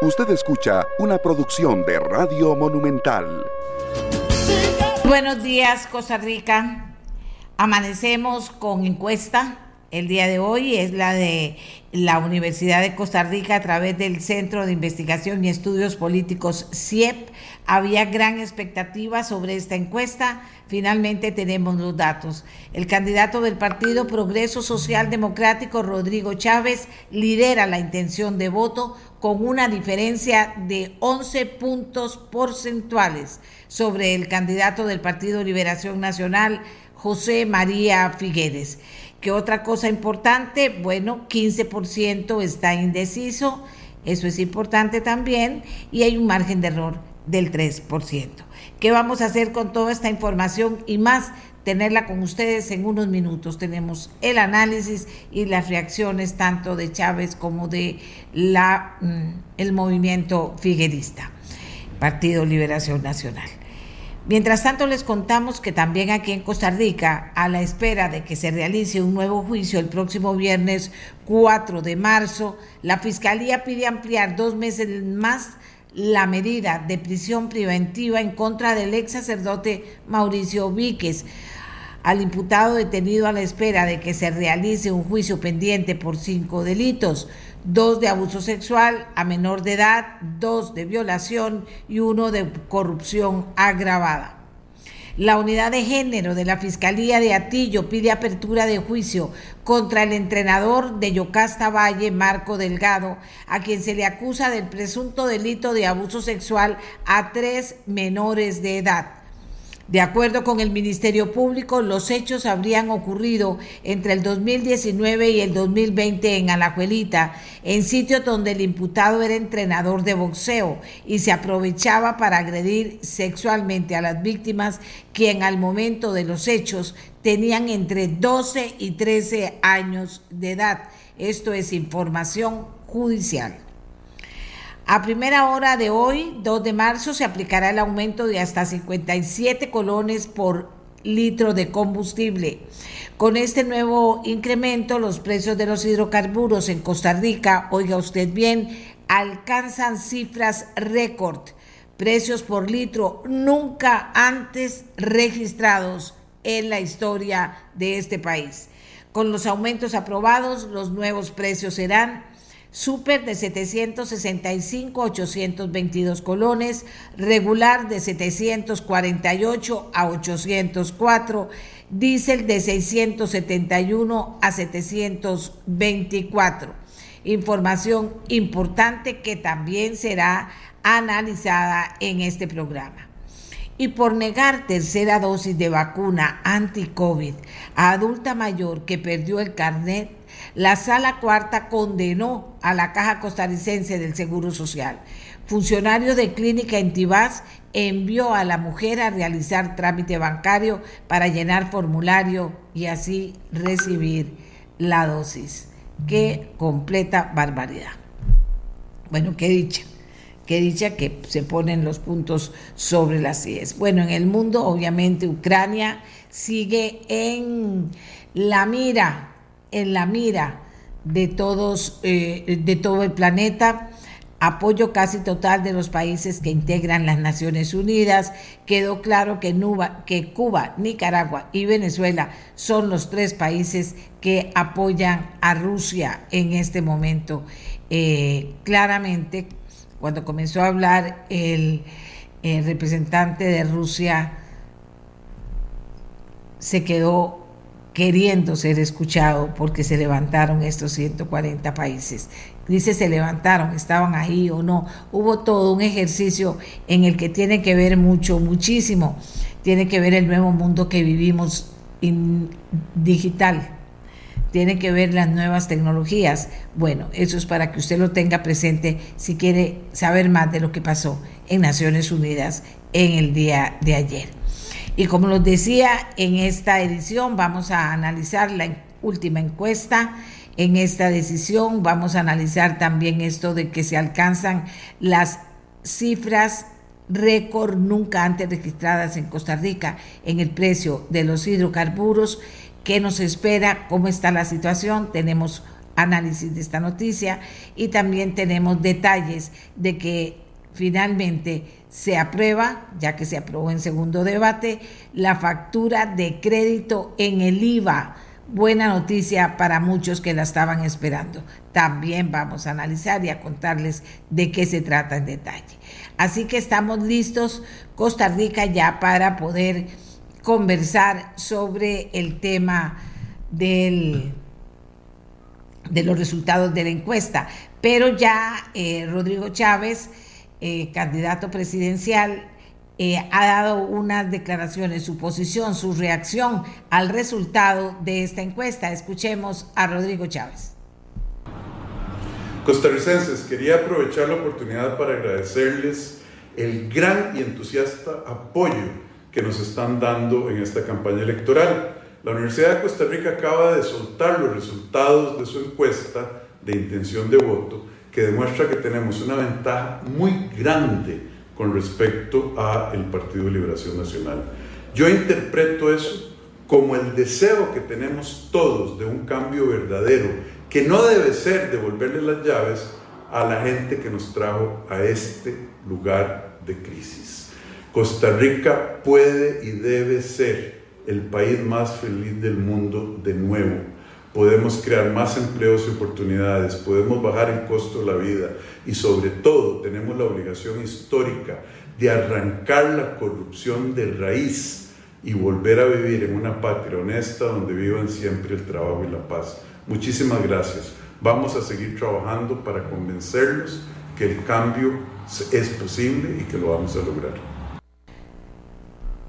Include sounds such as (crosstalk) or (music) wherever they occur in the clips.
Usted escucha una producción de Radio Monumental. Buenos días, Costa Rica. Amanecemos con encuesta. El día de hoy es la de la Universidad de Costa Rica a través del Centro de Investigación y Estudios Políticos CIEP. Había gran expectativa sobre esta encuesta. Finalmente tenemos los datos. El candidato del Partido Progreso Social Democrático, Rodrigo Chávez, lidera la intención de voto con una diferencia de 11 puntos porcentuales sobre el candidato del Partido Liberación Nacional, José María Figueres. ¿Qué otra cosa importante? Bueno, 15% está indeciso, eso es importante también, y hay un margen de error del 3%. ¿Qué vamos a hacer con toda esta información y más? Tenerla con ustedes en unos minutos. Tenemos el análisis y las reacciones tanto de Chávez como de la, mm, el movimiento figuerista, Partido Liberación Nacional. Mientras tanto, les contamos que también aquí en Costa Rica, a la espera de que se realice un nuevo juicio el próximo viernes 4 de marzo, la Fiscalía pide ampliar dos meses más la medida de prisión preventiva en contra del ex sacerdote Mauricio Víquez al imputado detenido a la espera de que se realice un juicio pendiente por cinco delitos, dos de abuso sexual a menor de edad, dos de violación y uno de corrupción agravada. La unidad de género de la Fiscalía de Atillo pide apertura de juicio contra el entrenador de Yocasta Valle, Marco Delgado, a quien se le acusa del presunto delito de abuso sexual a tres menores de edad. De acuerdo con el Ministerio Público, los hechos habrían ocurrido entre el 2019 y el 2020 en Alajuelita, en sitios donde el imputado era entrenador de boxeo y se aprovechaba para agredir sexualmente a las víctimas, quien al momento de los hechos tenían entre 12 y 13 años de edad. Esto es información judicial. A primera hora de hoy, 2 de marzo, se aplicará el aumento de hasta 57 colones por litro de combustible. Con este nuevo incremento, los precios de los hidrocarburos en Costa Rica, oiga usted bien, alcanzan cifras récord, precios por litro nunca antes registrados en la historia de este país. Con los aumentos aprobados, los nuevos precios serán Super de 765 a 822 colones, regular de 748 a 804, diésel de 671 a 724. Información importante que también será analizada en este programa. Y por negar tercera dosis de vacuna anti-COVID a adulta mayor que perdió el carnet la Sala Cuarta condenó a la Caja Costarricense del Seguro Social. Funcionario de clínica en Tibás envió a la mujer a realizar trámite bancario para llenar formulario y así recibir la dosis. Qué completa barbaridad. Bueno, qué dicha, qué dicha que se ponen los puntos sobre las IES. Bueno, en el mundo, obviamente, Ucrania sigue en la mira en la mira de todos, eh, de todo el planeta. Apoyo casi total de los países que integran las Naciones Unidas. Quedó claro que, Cuba, Nicaragua y Venezuela son los tres países que apoyan a Rusia en este momento. Eh, claramente, cuando comenzó a hablar el representante de Rusia, se quedó queriendo ser escuchado porque se levantaron estos 140 países. Dice se levantaron, estaban ahí o no. Hubo todo un ejercicio en el que tiene que ver mucho, muchísimo, tiene que ver el nuevo mundo que vivimos digital, tiene que ver las nuevas tecnologías. Bueno, eso es para que usted lo tenga presente si quiere saber más de lo que pasó en Naciones Unidas en el día de ayer. Y como les decía, en esta edición vamos a analizar la última encuesta. En esta decisión vamos a analizar también esto de que se alcanzan las cifras récord nunca antes registradas en Costa Rica en el precio de los hidrocarburos. ¿Qué nos espera? ¿Cómo está la situación? Tenemos análisis de esta noticia y también tenemos detalles de que finalmente se aprueba, ya que se aprobó en segundo debate, la factura de crédito en el IVA. Buena noticia para muchos que la estaban esperando. También vamos a analizar y a contarles de qué se trata en detalle. Así que estamos listos, Costa Rica, ya para poder conversar sobre el tema del, de los resultados de la encuesta. Pero ya eh, Rodrigo Chávez eh, candidato presidencial, eh, ha dado unas declaraciones, su posición, su reacción al resultado de esta encuesta. Escuchemos a Rodrigo Chávez. Costarricenses, quería aprovechar la oportunidad para agradecerles el gran y entusiasta apoyo que nos están dando en esta campaña electoral. La Universidad de Costa Rica acaba de soltar los resultados de su encuesta de intención de voto demuestra que tenemos una ventaja muy grande con respecto a el Partido de Liberación Nacional. Yo interpreto eso como el deseo que tenemos todos de un cambio verdadero, que no debe ser devolverle las llaves a la gente que nos trajo a este lugar de crisis. Costa Rica puede y debe ser el país más feliz del mundo de nuevo podemos crear más empleos y oportunidades, podemos bajar el costo de la vida y sobre todo tenemos la obligación histórica de arrancar la corrupción de raíz y volver a vivir en una patria honesta donde vivan siempre el trabajo y la paz. Muchísimas gracias. Vamos a seguir trabajando para convencerlos que el cambio es posible y que lo vamos a lograr.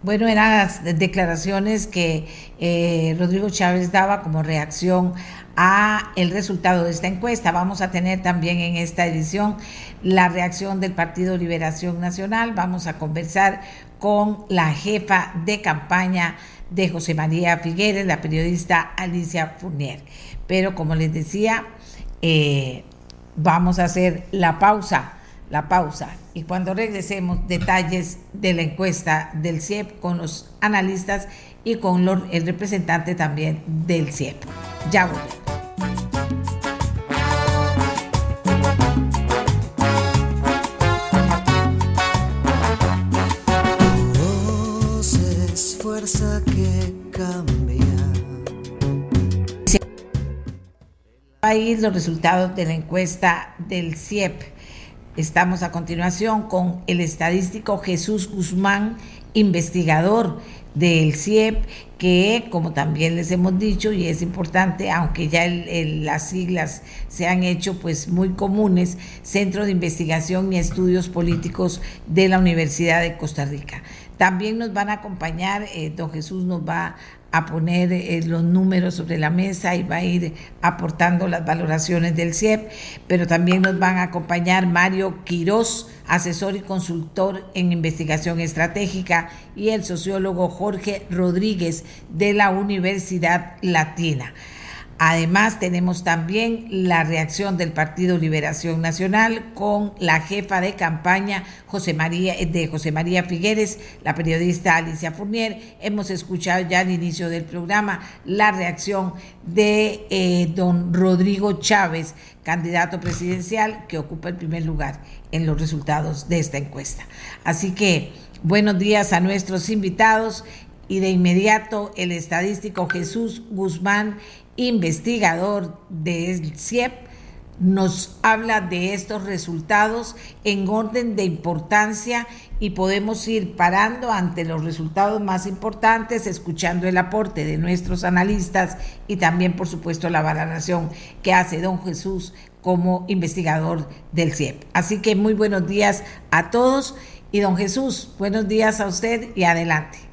Bueno, eran las declaraciones que eh, Rodrigo Chávez daba como reacción a el resultado de esta encuesta. Vamos a tener también en esta edición la reacción del Partido Liberación Nacional. Vamos a conversar con la jefa de campaña de José María Figueres, la periodista Alicia Fournier. Pero como les decía, eh, vamos a hacer la pausa la pausa y cuando regresemos detalles de la encuesta del CIEP con los analistas y con el representante también del CIEP. Ya volvemos. fuerza que cambia. País, los resultados de la encuesta del CIEP Estamos a continuación con el estadístico Jesús Guzmán, investigador del CIEP, que como también les hemos dicho y es importante, aunque ya las siglas se han hecho pues muy comunes, Centro de Investigación y Estudios Políticos de la Universidad de Costa Rica. También nos van a acompañar, eh, don Jesús nos va a poner eh, los números sobre la mesa y va a ir aportando las valoraciones del CIEP, pero también nos van a acompañar Mario Quirós, asesor y consultor en investigación estratégica, y el sociólogo Jorge Rodríguez de la Universidad Latina. Además, tenemos también la reacción del Partido Liberación Nacional con la jefa de campaña José María, de José María Figueres, la periodista Alicia Fournier. Hemos escuchado ya al inicio del programa la reacción de eh, don Rodrigo Chávez, candidato presidencial que ocupa el primer lugar en los resultados de esta encuesta. Así que buenos días a nuestros invitados y de inmediato el estadístico Jesús Guzmán investigador del CIEP, nos habla de estos resultados en orden de importancia y podemos ir parando ante los resultados más importantes, escuchando el aporte de nuestros analistas y también, por supuesto, la valoración que hace don Jesús como investigador del CIEP. Así que muy buenos días a todos y don Jesús, buenos días a usted y adelante.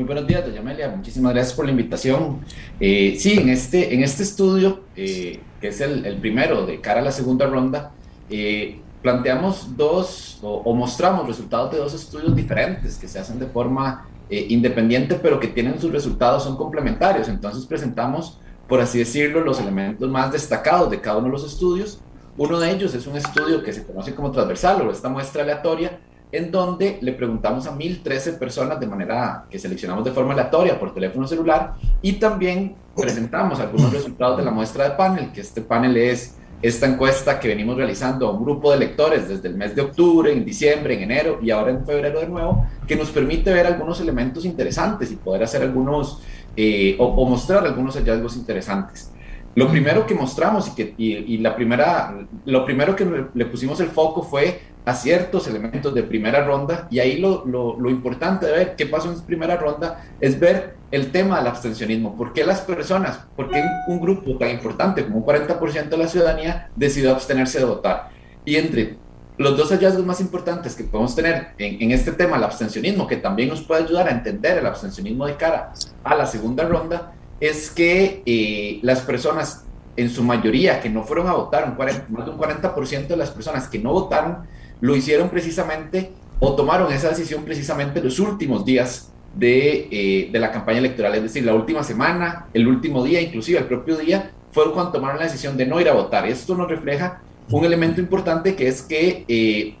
Muy buenos días, doña Amelia. Muchísimas gracias por la invitación. Eh, sí, en este, en este estudio, eh, que es el, el, primero de cara a la segunda ronda, eh, planteamos dos o, mostramos resultados de dos estudios diferentes que se hacen de forma independiente, pero que tienen sus resultados, son complementarios. Entonces presentamos, por así decirlo, los elementos más destacados de cada uno de los estudios. Uno de ellos es un estudio que se conoce como transversal o esta muestra aleatoria en donde le preguntamos a 1.013 personas de manera que seleccionamos de forma aleatoria por teléfono celular y también presentamos algunos resultados de la muestra de panel, que este panel es esta encuesta que venimos realizando a un grupo de lectores desde el mes de octubre, en diciembre, en enero y ahora en febrero de nuevo, que nos permite ver algunos elementos interesantes y poder hacer algunos eh, o, mostrar algunos hallazgos interesantes. Lo primero que mostramos y, que, y, la primera, lo primero que le pusimos el foco fue a ciertos elementos de primera ronda y ahí lo, lo, lo, importante de ver qué pasó en primera ronda es ver el tema del abstencionismo. ¿Por qué las personas, por qué un grupo tan importante como un 40% de la ciudadanía decidió abstenerse de votar? Y entre los dos hallazgos más importantes que podemos tener en, en este tema, el abstencionismo, que también nos puede ayudar a entender el abstencionismo de cara a la segunda ronda, es que eh, las personas, en su mayoría, que no fueron a votar, un 40, más de un 40% de las personas que no votaron, lo hicieron precisamente o tomaron esa decisión precisamente los últimos días de, eh, de, la campaña electoral, es decir, la última semana, el último día, inclusive el propio día, fue cuando tomaron la decisión de no ir a votar. Esto nos refleja un elemento importante que es que eh,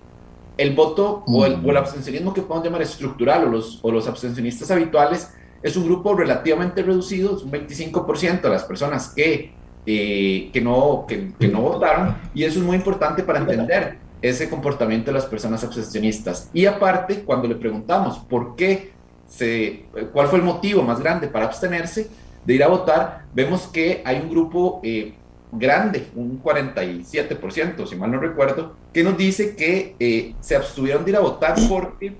el voto o el, o el, abstencionismo que podemos llamar estructural o los, o los abstencionistas habituales es un grupo relativamente reducido, es un 25% de las personas que, eh, que, no, que, que no votaron y eso es muy importante para entender ese comportamiento de las personas abstencionistas. Y aparte, cuando le preguntamos por qué, cuál fue el motivo más grande para abstenerse de ir a votar, vemos que hay un grupo eh, grande, un 47%, si mal no recuerdo, que nos dice que eh, se abstuvieron de ir a votar porque,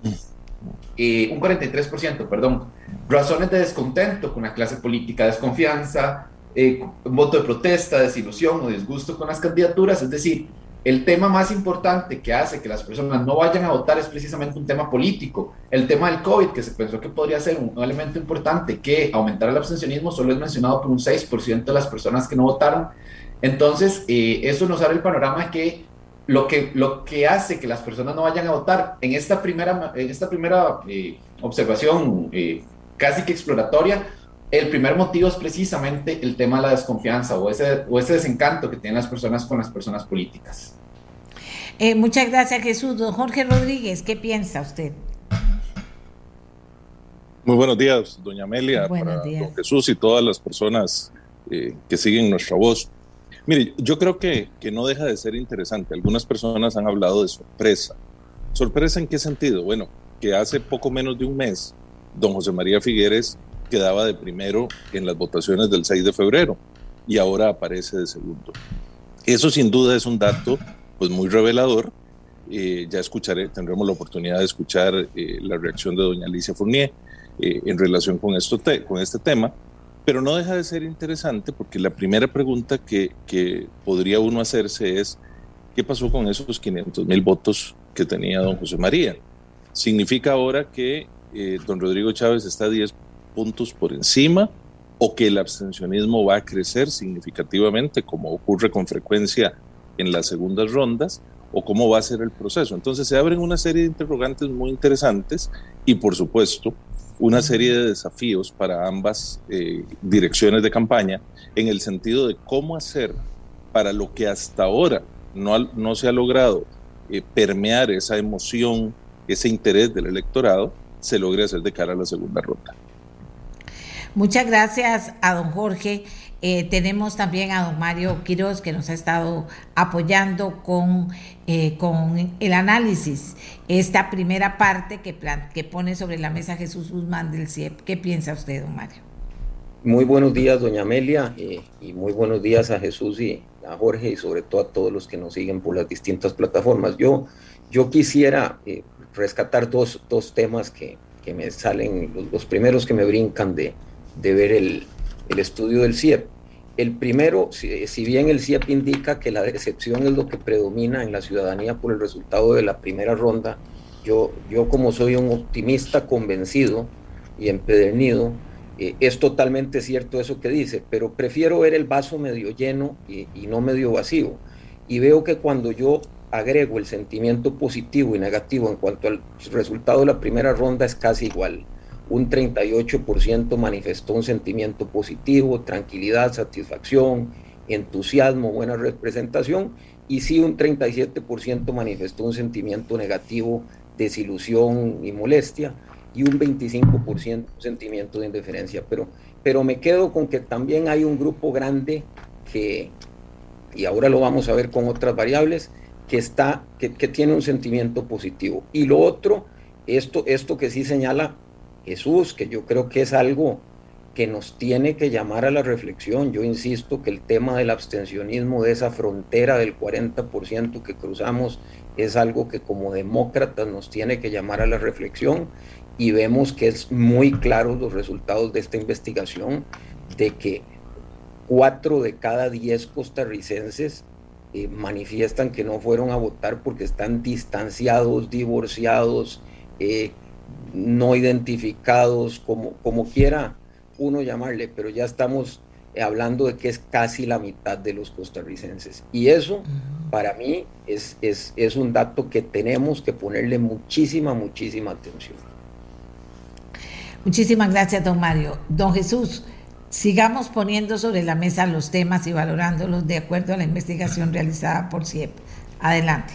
eh, un 43%, perdón, razones de descontento con la clase política, desconfianza, voto de protesta, desilusión o disgusto con las candidaturas, es decir, el tema más importante que hace que las personas no vayan a votar es precisamente un tema político. El tema del COVID, que se pensó que podría ser un, elemento importante, que aumentar el abstencionismo solo es mencionado por un 6% de las personas que no votaron. Entonces, eh, eso nos abre el panorama que lo que, lo que hace que las personas no vayan a votar en esta primera, en esta primera eh, observación eh, casi que exploratoria, el primer motivo es precisamente el tema de la desconfianza o ese, o ese desencanto que tienen las personas con las personas políticas. Eh, muchas gracias, Jesús. Don Jorge Rodríguez, ¿qué piensa usted? Muy buenos días, doña Amelia, buenos días. don Jesús y todas las personas eh, que siguen nuestra voz. Mire, yo creo que, que no deja de ser interesante. Algunas personas han hablado de sorpresa. ¿Sorpresa en qué sentido? Bueno, que hace poco menos de un mes, don José María Figueres quedaba de primero en las votaciones del 6 de febrero y ahora aparece de segundo. Eso sin duda es un dato pues muy revelador. Eh, ya escucharé, tendremos la oportunidad de escuchar eh, la reacción de doña Alicia Fournier eh, en relación con, esto te, con este tema, pero no deja de ser interesante porque la primera pregunta que, que podría uno hacerse es, ¿qué pasó con esos 500 mil votos que tenía don José María? ¿Significa ahora que don Rodrigo Chávez está 10 puntos por encima o que el abstencionismo va a crecer significativamente, como ocurre con frecuencia en las segundas rondas, o cómo va a ser el proceso. Entonces se abren una serie de interrogantes muy interesantes y, por supuesto, una serie de desafíos para ambas eh, direcciones de campaña en el sentido de cómo hacer para lo que hasta ahora no, no se ha logrado eh, permear esa emoción, ese interés del electorado, se logre hacer de cara a la segunda ronda. Muchas gracias a don Jorge. Eh, tenemos también a don Mario Quiroz que nos ha estado apoyando con, eh, con el análisis, esta primera parte que, plan, que pone sobre la mesa Jesús Guzmán del CIEP. ¿Qué piensa usted, don Mario? Muy buenos días, doña Amelia, eh, y muy buenos días a Jesús y a Jorge y sobre todo a todos los que nos siguen por las distintas plataformas. Yo, yo quisiera rescatar dos, dos temas que, que me salen, los primeros que me brincan de, de ver el, el, estudio del CIEP. El primero, si, bien el CIEP indica que la decepción es lo que predomina en la ciudadanía por el resultado de la primera ronda, yo, yo como soy un optimista convencido y empedernido, eh, es totalmente cierto eso que dice, pero prefiero ver el vaso medio lleno y no medio vacío. Y veo que cuando yo agrego el sentimiento positivo y negativo en cuanto al resultado de la primera ronda es casi igual un 38% manifestó un sentimiento positivo, tranquilidad, satisfacción, entusiasmo, buena representación, y sí un 37% manifestó un sentimiento negativo desilusión y molestia, y un 25% sentimiento de indiferencia. Pero, pero me quedo con que también hay un grupo grande que, y ahora lo vamos a ver con otras variables, que, está, que, que tiene un sentimiento positivo. Y lo otro, esto, esto que sí señala Jesús, que yo creo que es algo que nos tiene que llamar a la reflexión. Yo insisto que el tema del abstencionismo, de esa frontera del 40% que cruzamos, es algo que como demócratas nos tiene que llamar a la reflexión y vemos que es muy claro los resultados de esta investigación de que cuatro de cada diez costarricenses eh, manifiestan que no fueron a votar porque están distanciados, divorciados, eh, no identificados, como, como quiera uno llamarle, pero ya estamos hablando de que es casi la mitad de los costarricenses. Y eso para mí es, es, es un dato que tenemos que ponerle muchísima, muchísima atención. Muchísimas gracias, don Mario. Don Jesús, sigamos poniendo sobre la mesa los temas y valorándolos de acuerdo a la investigación realizada por CIEP. Adelante.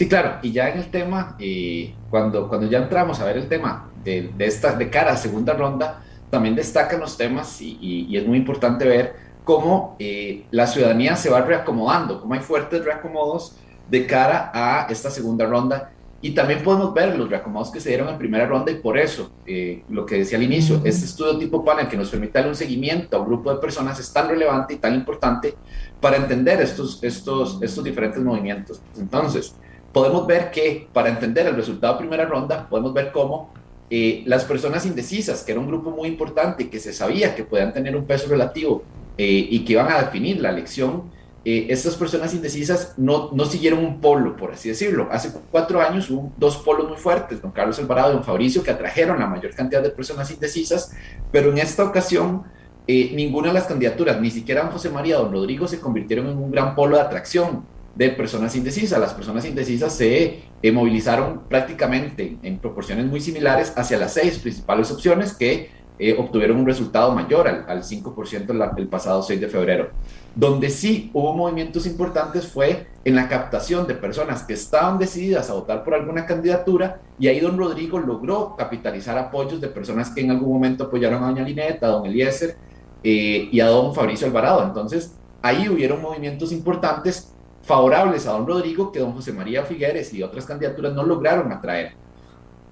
Sí, claro, y ya en el tema, eh, cuando, cuando ya entramos a ver el tema de, de, esta, de cara a segunda ronda, también destacan los temas y, y, y es muy importante ver cómo eh, la ciudadanía se va reacomodando, cómo hay fuertes reacomodos de cara a esta segunda ronda y también podemos ver los reacomodos que se dieron en primera ronda y por eso, eh, lo que decía al inicio, uh -huh. este estudio tipo panel que nos permite dar un seguimiento a un grupo de personas es tan relevante y tan importante para entender estos, estos, estos diferentes movimientos. Entonces, podemos ver que para entender el resultado de primera ronda, podemos ver cómo eh, las personas indecisas, que era un grupo muy importante, que se sabía que podían tener un peso relativo eh, y que iban a definir la elección, eh, estas personas indecisas no, no, siguieron un polo, por así decirlo. Hace cuatro años hubo dos polos muy fuertes, don Carlos Alvarado y don Fabricio, que atrajeron la mayor cantidad de personas indecisas, pero en esta ocasión eh, ninguna de las candidaturas, ni siquiera don José María, don Rodrigo, se convirtieron en un gran polo de atracción de personas indecisas. Las personas indecisas se eh, movilizaron prácticamente en proporciones muy similares hacia las seis principales opciones que eh, obtuvieron un resultado mayor al, al 5% el, el pasado 6 de febrero. Donde sí hubo movimientos importantes fue en la captación de personas que estaban decididas a votar por alguna candidatura y ahí don Rodrigo logró capitalizar apoyos de personas que en algún momento apoyaron a doña Lineta, a don Eliezer eh, y a don Fabricio Alvarado. Entonces ahí hubieron movimientos importantes favorables a don Rodrigo que don José María Figueres y otras candidaturas no lograron atraer.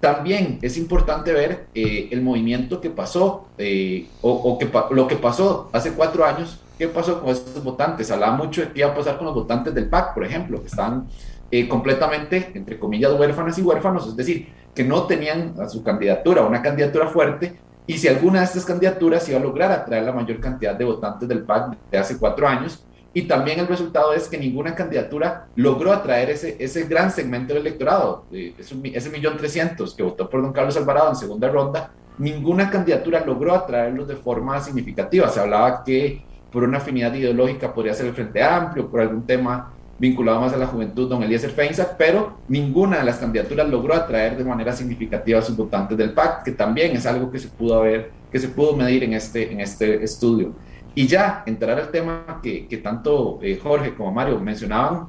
También es importante ver eh, el movimiento que pasó eh, o, que, lo que pasó hace cuatro años ¿Qué pasó con estos votantes? Hablaba mucho de qué iba a pasar con los votantes del PAC, por ejemplo, que están eh, completamente, entre comillas, huérfanas y huérfanos, es decir, que no tenían a su candidatura, una candidatura fuerte, y si alguna de estas candidaturas iba a lograr atraer la mayor cantidad de votantes del PAC de hace cuatro años, y también el resultado es que ninguna candidatura logró atraer ese, ese gran segmento del electorado, eh, ese millón trescientos que votó por don Carlos Alvarado en segunda ronda, ninguna candidatura logró atraerlos de forma significativa. Se hablaba que por una afinidad ideológica podría ser el Frente Amplio, por algún tema vinculado más a la juventud, don Eliezer Feinza, pero ninguna de las candidaturas logró atraer de manera significativa a sus votantes del PAC, que también es algo que se pudo ver, que se pudo medir en este, en este estudio. Y ya entrar al tema que, que tanto eh, Jorge como Mario mencionaban,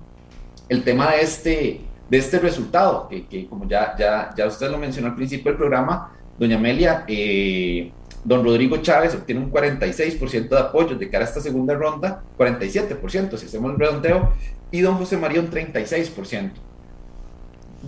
el tema de este, de este resultado, que, que como ya, ya, ya usted lo mencionó al principio del programa, doña Amelia, eh, Don Rodrigo Chávez obtiene un 46% de apoyos de cara a esta segunda ronda, 47% si hacemos el redondeo, y don José María un 36%.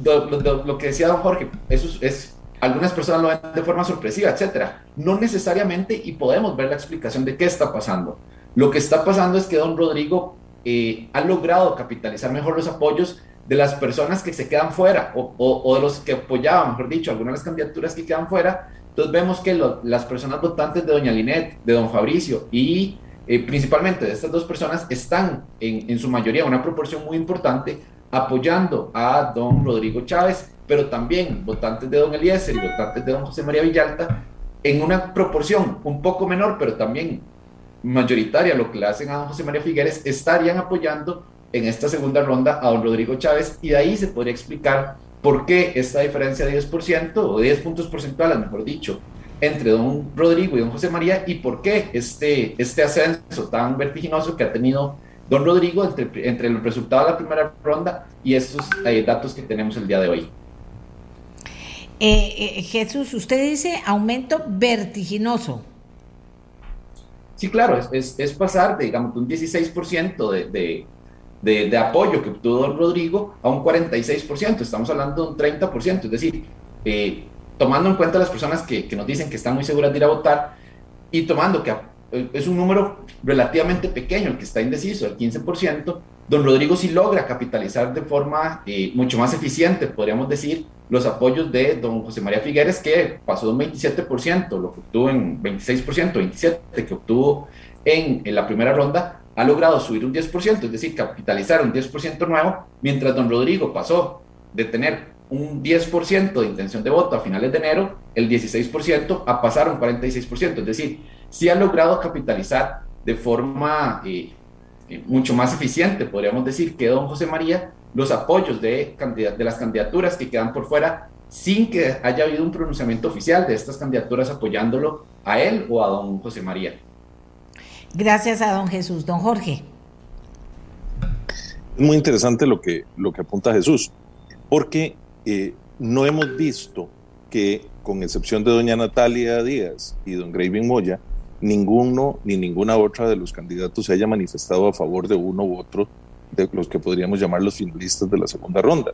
Lo, lo, lo que decía don Jorge, eso es, es, algunas personas lo ven de forma sorpresiva, etcétera. No necesariamente, y podemos ver la explicación de qué está pasando. Lo que está pasando es que don Rodrigo eh, ha logrado capitalizar mejor los apoyos de las personas que se quedan fuera, o, o, o de los que apoyaban, mejor dicho, algunas de las candidaturas que quedan fuera, entonces vemos que lo, las personas votantes de doña Linet, de don Fabricio y eh, principalmente de estas dos personas están en, en, su mayoría, una proporción muy importante, apoyando a don Rodrigo Chávez, pero también votantes de don Eliezer y votantes de don José María Villalta, en una proporción un poco menor, pero también mayoritaria, lo que le hacen a don José María Figueres, estarían apoyando en esta segunda ronda a don Rodrigo Chávez y de ahí se podría explicar ¿Por qué esta diferencia de 10% o 10 puntos porcentuales, mejor dicho, entre don Rodrigo y don José María y por qué este, este ascenso tan vertiginoso que ha tenido don Rodrigo entre, entre el resultado de la primera ronda y esos eh, datos que tenemos el día de hoy. Eh, eh, Jesús, usted dice aumento vertiginoso. Sí, claro, es, es, pasar de, digamos, un 16% de, de, de, apoyo que obtuvo don Rodrigo a un 46%, estamos hablando de un 30%, es decir, tomando en cuenta las personas que, que, nos dicen que están muy seguras de ir a votar y tomando que es un número relativamente pequeño el que está indeciso, el 15%, don Rodrigo sí logra capitalizar de forma eh, mucho más eficiente, podríamos decir, los apoyos de don José María Figueres, que pasó de un 27%, lo que obtuvo en 26%, 27% que obtuvo en la primera ronda, ha logrado subir un 10%, es decir, capitalizar un 10% nuevo, mientras don Rodrigo pasó de tener un 10% de intención de voto a finales de enero, el 16% a pasar un 46%, es decir, sí ha logrado capitalizar de forma eh, eh, mucho más eficiente, podríamos decir, que don José María, los apoyos de, de las candidaturas que quedan por fuera sin que haya habido un pronunciamiento oficial de estas candidaturas apoyándolo a él o a don José María. Gracias a don Jesús. Don Jorge. Es muy interesante lo que, lo que apunta Jesús, porque eh, no hemos visto que, con excepción de doña Natalia Díaz y don Graving Moya, ninguno ni ninguna otra de los candidatos se haya manifestado a favor de uno u otro de los que podríamos llamar los finalistas de la segunda ronda.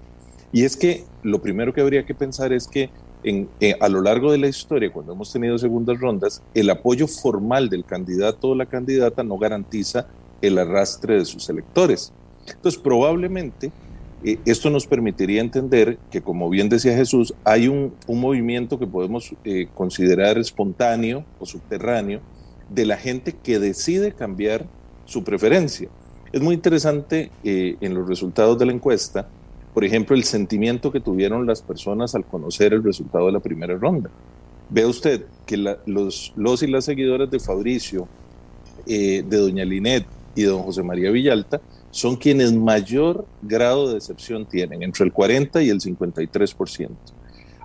Y es que lo primero que habría que pensar es que eh, a lo largo de la historia, cuando hemos tenido segundas rondas, el apoyo formal del candidato o la candidata no garantiza el arrastre de sus electores. Entonces, probablemente eh, esto nos permitiría entender que, como bien decía Jesús, hay un, un movimiento que podemos eh, considerar espontáneo o subterráneo, de la gente que decide cambiar su preferencia. Es muy interesante eh, en los resultados de la encuesta, por ejemplo, el sentimiento que tuvieron las personas al conocer el resultado de la primera ronda. Ve usted que los, los y las seguidoras de Fabricio, eh, de doña Linet y don José María Villalta son quienes mayor grado de decepción tienen, entre el 40 y el 53%.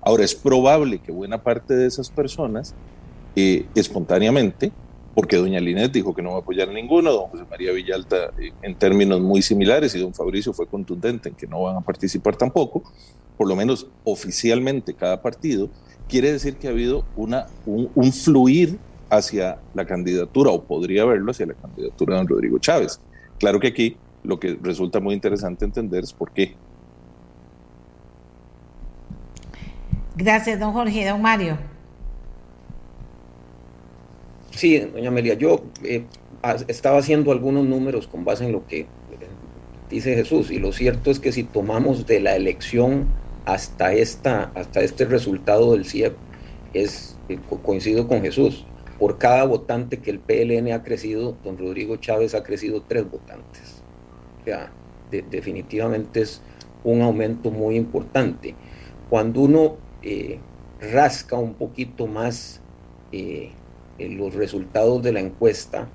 Ahora, es probable que buena parte de esas personas, eh, espontáneamente, porque doña Linet dijo que no va a apoyar a ninguno, don José María Villalta eh, en términos muy similares y don Fabricio fue contundente en que no van a participar tampoco, por lo menos oficialmente cada partido, quiere decir que ha habido una, un, fluir hacia la candidatura, o podría haberlo hacia la candidatura de don Rodrigo Chávez. Claro que aquí lo que resulta muy interesante entender es por qué. Gracias, don Jorge. Don Mario. Sí, doña Amelia, yo eh, estaba haciendo algunos números con base en lo que eh, dice Jesús, y lo cierto es que si tomamos de la elección hasta, esta, hasta este resultado del CIEP, es, eh, coincido con Jesús, por cada votante que el PLN ha crecido, don Rodrigo Chávez ha crecido tres votantes. O sea, definitivamente es un aumento muy importante. Cuando uno rasca un poquito más los resultados de la encuesta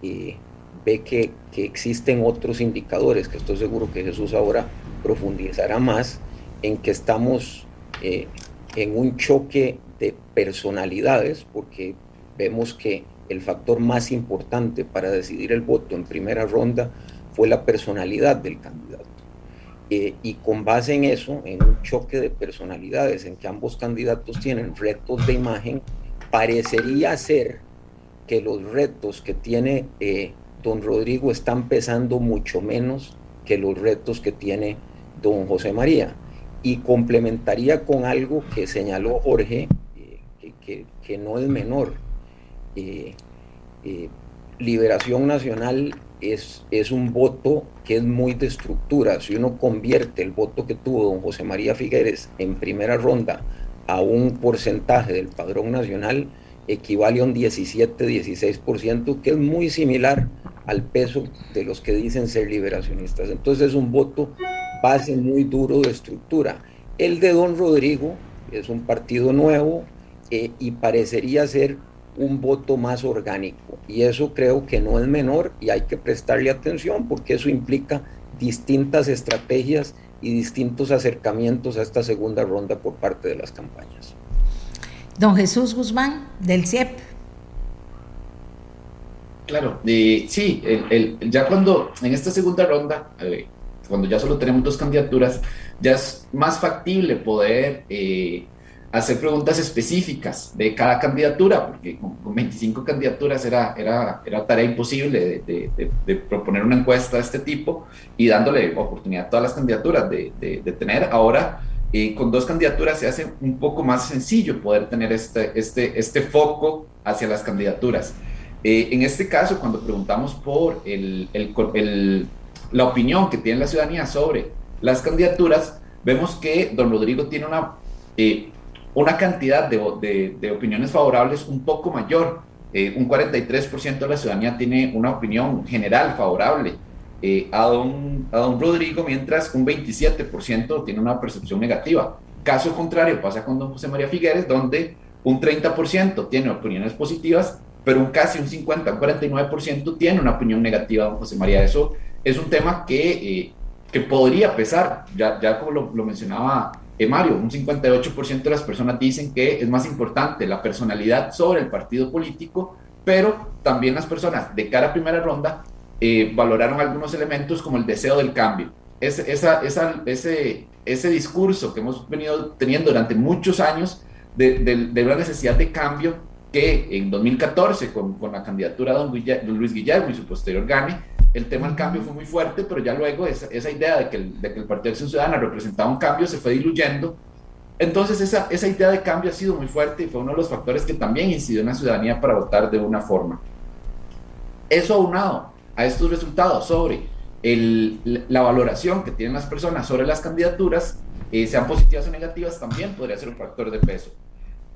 y ve que, existen otros indicadores, que estoy seguro que Jesús ahora profundizará más, en que estamos eh, en un choque de personalidades, porque vemos que el factor más importante para decidir el voto en primera ronda fue la personalidad del candidato. Eh, y con base en eso, en un choque de personalidades, en que ambos candidatos tienen retos de imagen parecería ser que los retos que tiene eh, don Rodrigo están pesando mucho menos que los retos que tiene don José María. Y complementaría con algo que señaló Jorge, eh, que, no es menor. Eh, Liberación Nacional es, es un voto que es muy de estructura. Si uno convierte el voto que tuvo don José María Figueres en primera ronda a un porcentaje del padrón nacional equivale a un 17-16%, que es muy similar al peso de los que dicen ser liberacionistas. Entonces es un voto base muy duro de estructura. El de don Rodrigo es un partido nuevo eh, y parecería ser un voto más orgánico. Y eso creo que no es menor y hay que prestarle atención porque eso implica distintas estrategias y distintos acercamientos a esta segunda ronda por parte de las campañas. Don Jesús Guzmán, del CIEP. Claro, sí, el, ya cuando en esta segunda ronda, eh, cuando ya solo tenemos dos candidaturas, ya es más factible poder eh, hacer preguntas específicas de cada candidatura, porque con, 25 candidaturas era, era, era tarea imposible de, proponer una encuesta de este tipo y dándole oportunidad a todas las candidaturas de, tener. Ahora, eh, con dos candidaturas se hace un poco más sencillo poder tener este, este, este foco hacia las candidaturas. Eh, en este caso, cuando preguntamos por el, el, la opinión que tiene la ciudadanía sobre las candidaturas, vemos que don Rodrigo tiene una, eh, una cantidad de, de, opiniones favorables un poco mayor. Eh, un 43% de la ciudadanía tiene una opinión general favorable a, don, a don Rodrigo, mientras un 27% tiene una percepción negativa. Caso contrario pasa con don José María Figueres, donde un 30% tiene opiniones positivas pero un casi un 50, un 49% tiene una opinión negativa don José María. Eso es un tema que, eh, que podría pesar, ya, ya como lo mencionaba Mario, un 58% de las personas dicen que es más importante la personalidad sobre el partido político, pero también las personas de cara a primera ronda eh, valoraron algunos elementos como el deseo del cambio. Ese, discurso que hemos venido teniendo durante muchos años de, de, una necesidad de cambio que en 2014, con, la candidatura de Luis Guillermo y su posterior gane, el tema del cambio fue muy fuerte, pero ya luego esa, esa idea de que, el, de que el Partido de Acción Ciudadana representaba un cambio se fue diluyendo. Entonces esa, esa idea de cambio ha sido muy fuerte y fue uno de los factores que también incidió en la ciudadanía para votar de una forma. Eso aunado a estos resultados sobre el, la valoración que tienen las personas sobre las candidaturas, eh, sean positivas o negativas, también podría ser un factor de peso.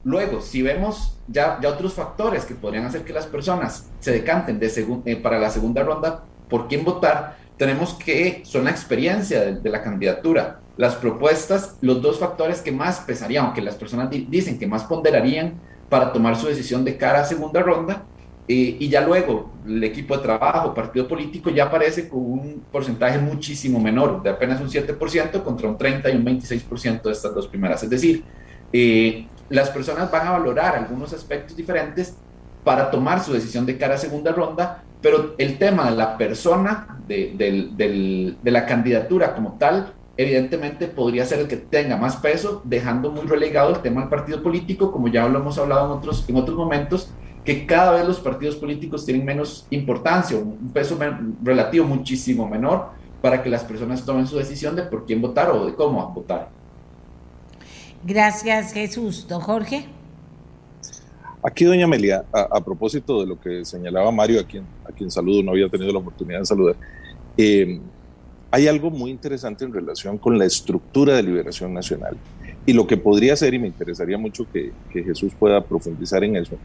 Luego, si vemos ya, ya otros factores que podrían hacer que las personas se decanten de eh, para la segunda ronda por quién votar, tenemos que son la experiencia de, la candidatura, las propuestas, los dos factores que más pesarían, aunque las personas dicen que más ponderarían para tomar su decisión de cara a segunda ronda, eh, y ya luego el equipo de trabajo, partido político, ya aparece con un porcentaje muchísimo menor, de apenas un 7% contra un 30 y un 26% de estas dos primeras. Es decir, eh, las personas van a valorar algunos aspectos diferentes para tomar su decisión de cara a segunda ronda, pero el tema de la persona, de, la candidatura como tal, evidentemente podría ser el que tenga más peso, dejando muy relegado el tema del partido político, como ya lo hemos hablado en otros, en otros momentos, que cada vez los partidos políticos tienen menos importancia, un peso relativo muchísimo menor para que las personas tomen su decisión de por quién votar o de cómo votar. Gracias, Jesús. Don Jorge. Aquí, doña Amelia, a, propósito de lo que señalaba Mario, a quien, a quien saludo, no había tenido la oportunidad de saludar, eh, hay algo muy interesante en relación con la estructura de liberación nacional y lo que podría ser, y me interesaría mucho que, Jesús pueda profundizar en eso,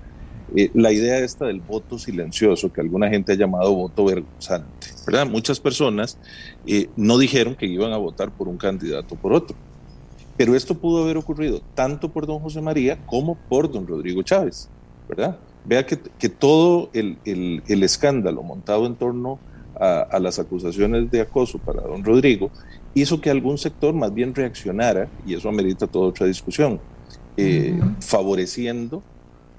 eh, la idea esta del voto silencioso, que alguna gente ha llamado voto vergonzante, ¿verdad? Muchas personas eh, no dijeron que iban a votar por un candidato o por otro pero esto pudo haber ocurrido tanto por don José María como por don Rodrigo Chávez, ¿verdad? Vea que, que todo el, el, escándalo montado en torno a, las acusaciones de acoso para don Rodrigo hizo que algún sector más bien reaccionara, y eso amerita toda otra discusión, eh, favoreciendo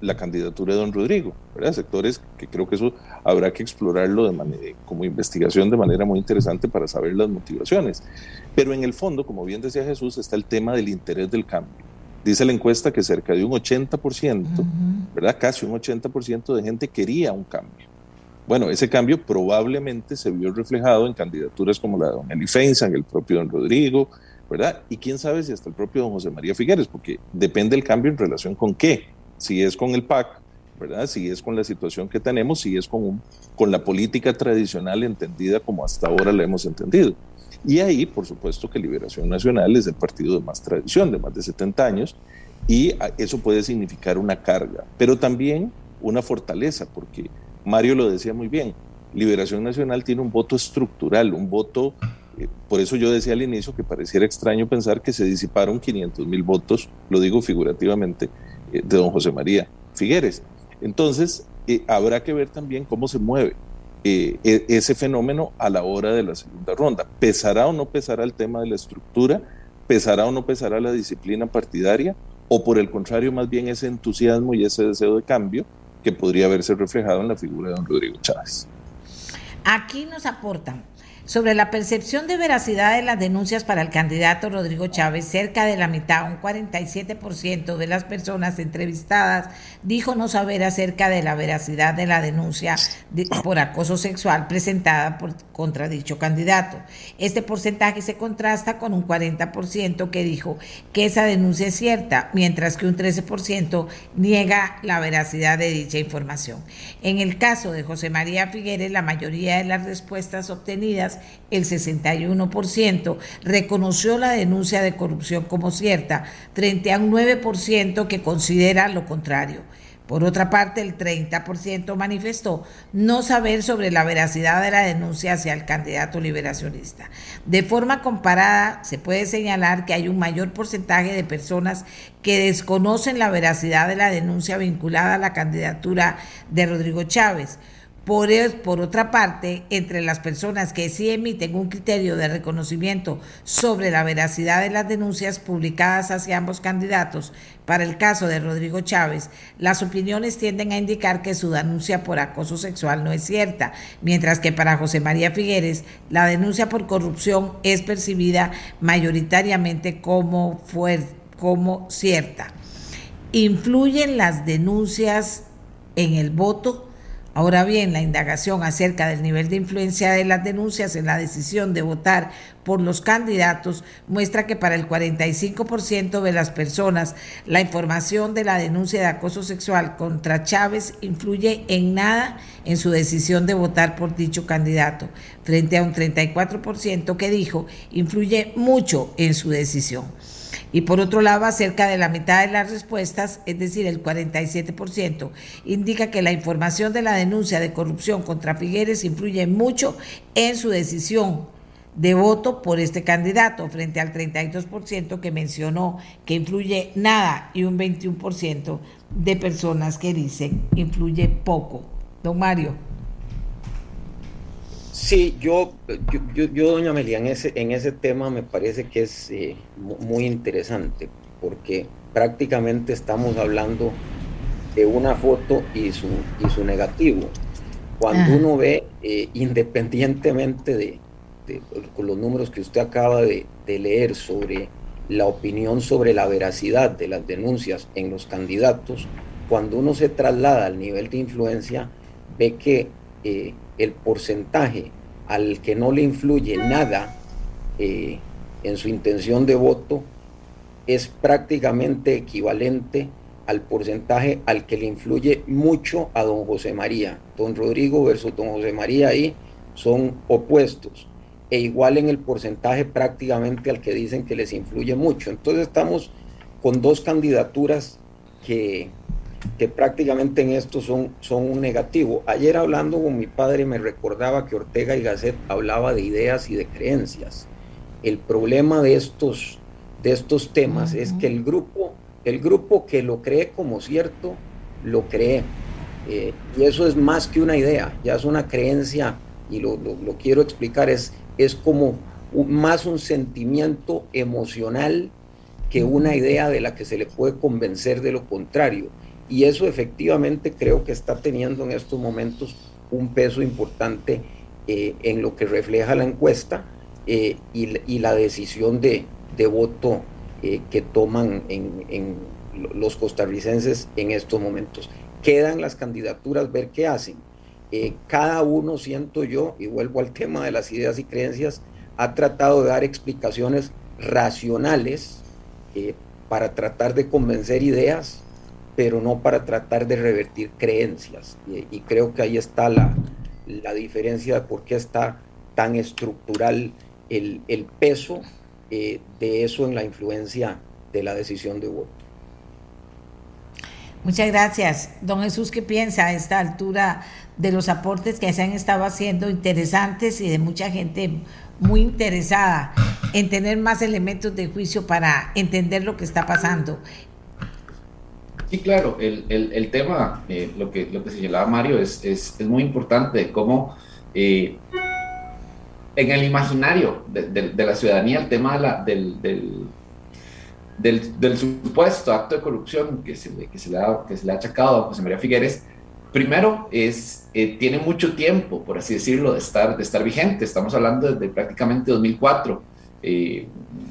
la candidatura de don Rodrigo, ¿verdad? Sectores que creo que eso habrá que explorarlo de manera, como investigación de manera muy interesante para saber las motivaciones. Pero en el fondo, como bien decía Jesús, está el tema del interés del cambio. Dice la encuesta que cerca de un 80%, ¿verdad? Casi un 80% de gente quería un cambio. Bueno, ese cambio probablemente se vio reflejado en candidaturas como la de don Eli en el propio don Rodrigo, ¿verdad? Y quién sabe si hasta el propio don José María Figueres, porque depende el cambio en relación con qué si es con el PAC, ¿verdad? Si es con la situación que tenemos, si es con, un, con la política tradicional entendida como hasta ahora la hemos entendido. Y ahí, por supuesto, que Liberación Nacional es el partido de más tradición, de más de 70 años, y eso puede significar una carga, pero también una fortaleza, porque Mario lo decía muy bien, Liberación Nacional tiene un voto estructural, un voto, eh, por eso yo decía al inicio que pareciera extraño pensar que se disiparon 500 mil votos, lo digo figurativamente, de don José María Figueres. Entonces, eh, habrá que ver también cómo se mueve eh, e, ese fenómeno a la hora de la segunda ronda. ¿Pesará o no pesará el tema de la estructura? ¿Pesará o no pesará la disciplina partidaria? ¿O por el contrario, más bien ese entusiasmo y ese deseo de cambio que podría verse reflejado en la figura de don Rodrigo Chávez. Aquí nos aportan sobre la percepción de veracidad de las denuncias para el candidato Rodrigo Chávez, cerca de la mitad, un 47% de las personas entrevistadas dijo no saber acerca de la veracidad de la denuncia por acoso sexual presentada por, contra dicho candidato. Este porcentaje se contrasta con un 40% que dijo que esa denuncia es cierta, mientras que un 13% niega la veracidad de dicha información. En el caso de José María Figueres, la mayoría de las respuestas obtenidas el 61%, reconoció la denuncia de corrupción como cierta, frente a un 9% que considera lo contrario. Por otra parte, el 30% manifestó no saber sobre la veracidad de la denuncia hacia el candidato liberacionista. De forma comparada, se puede señalar que hay un mayor porcentaje de personas que desconocen la veracidad de la denuncia vinculada a la candidatura de Rodrigo Chávez por, otra parte, entre las personas que sí emiten un criterio de reconocimiento sobre la veracidad de las denuncias publicadas hacia ambos candidatos, para el caso de Rodrigo Chávez, las opiniones tienden a indicar que su denuncia por acoso sexual no es cierta, mientras que para José María Figueres, la denuncia por corrupción es percibida mayoritariamente como, como cierta. ¿Influyen las denuncias en el voto? Ahora bien, la indagación acerca del nivel de influencia de las denuncias en la decisión de votar por los candidatos muestra que para el 45% de las personas la información de la denuncia de acoso sexual contra Chávez influye en nada en su decisión de votar por dicho candidato, frente a un 34% que dijo influye mucho en su decisión. Y por otro lado, cerca de la mitad de las respuestas, es decir, el 47%, indica que la información de la denuncia de corrupción contra Figueres influye mucho en su decisión de voto por este candidato, frente al 32% que mencionó que influye nada y un 21% de personas que dicen influye poco. Don Mario. Sí, yo, yo, yo, doña Amelia, en ese, en ese tema me parece que es eh, muy interesante, porque prácticamente estamos hablando de una foto y su, y su negativo. Cuando uno ve, eh, independientemente de, con los números que usted acaba de, de, leer sobre la opinión sobre la veracidad de las denuncias en los candidatos, cuando uno se traslada al nivel de influencia, ve que eh, el porcentaje al que no le influye nada eh, en su intención de voto es prácticamente equivalente al porcentaje al que le influye mucho a don José María. Don Rodrigo versus don José María ahí son opuestos e igual en el porcentaje prácticamente al que dicen que les influye mucho. Entonces estamos con dos candidaturas que que prácticamente en esto son, son un negativo. Ayer hablando con mi padre me recordaba que Ortega y Gasset hablaba de ideas y de creencias. El problema de estos, de estos temas es que el grupo, el grupo que lo cree como cierto, lo cree. Eh, y eso es más que una idea, ya es una creencia, y lo, lo, quiero explicar, es, es como más un sentimiento emocional que una idea de la que se le puede convencer de lo contrario. Y eso efectivamente creo que está teniendo en estos momentos un peso importante eh, en lo que refleja la encuesta eh, y, la decisión de, voto eh, que toman en, los costarricenses en estos momentos. Quedan las candidaturas, ver qué hacen. cada uno, siento yo, y vuelvo al tema de las ideas y creencias, ha tratado de dar explicaciones racionales para tratar de convencer ideas pero no para tratar de revertir creencias. Y, creo que ahí está la, la, diferencia de por qué está tan estructural el, el peso eh, de eso en la influencia de la decisión de voto. Muchas gracias. Don Jesús, ¿qué piensa a esta altura de los aportes que se han estado haciendo interesantes y de mucha gente muy interesada en tener más elementos de juicio para entender lo que está pasando? Sí, claro, el, el, tema, eh, lo, que, lo que señalaba Mario, es, es, es muy importante, cómo eh, en el imaginario de, de, la ciudadanía el tema la, del, del, del, supuesto acto de corrupción que se, que se, le, ha, que se le ha achacado a José María Figueres primero, es, eh, tiene mucho tiempo, por así decirlo, de estar, de estar vigente. Estamos hablando desde prácticamente 2004,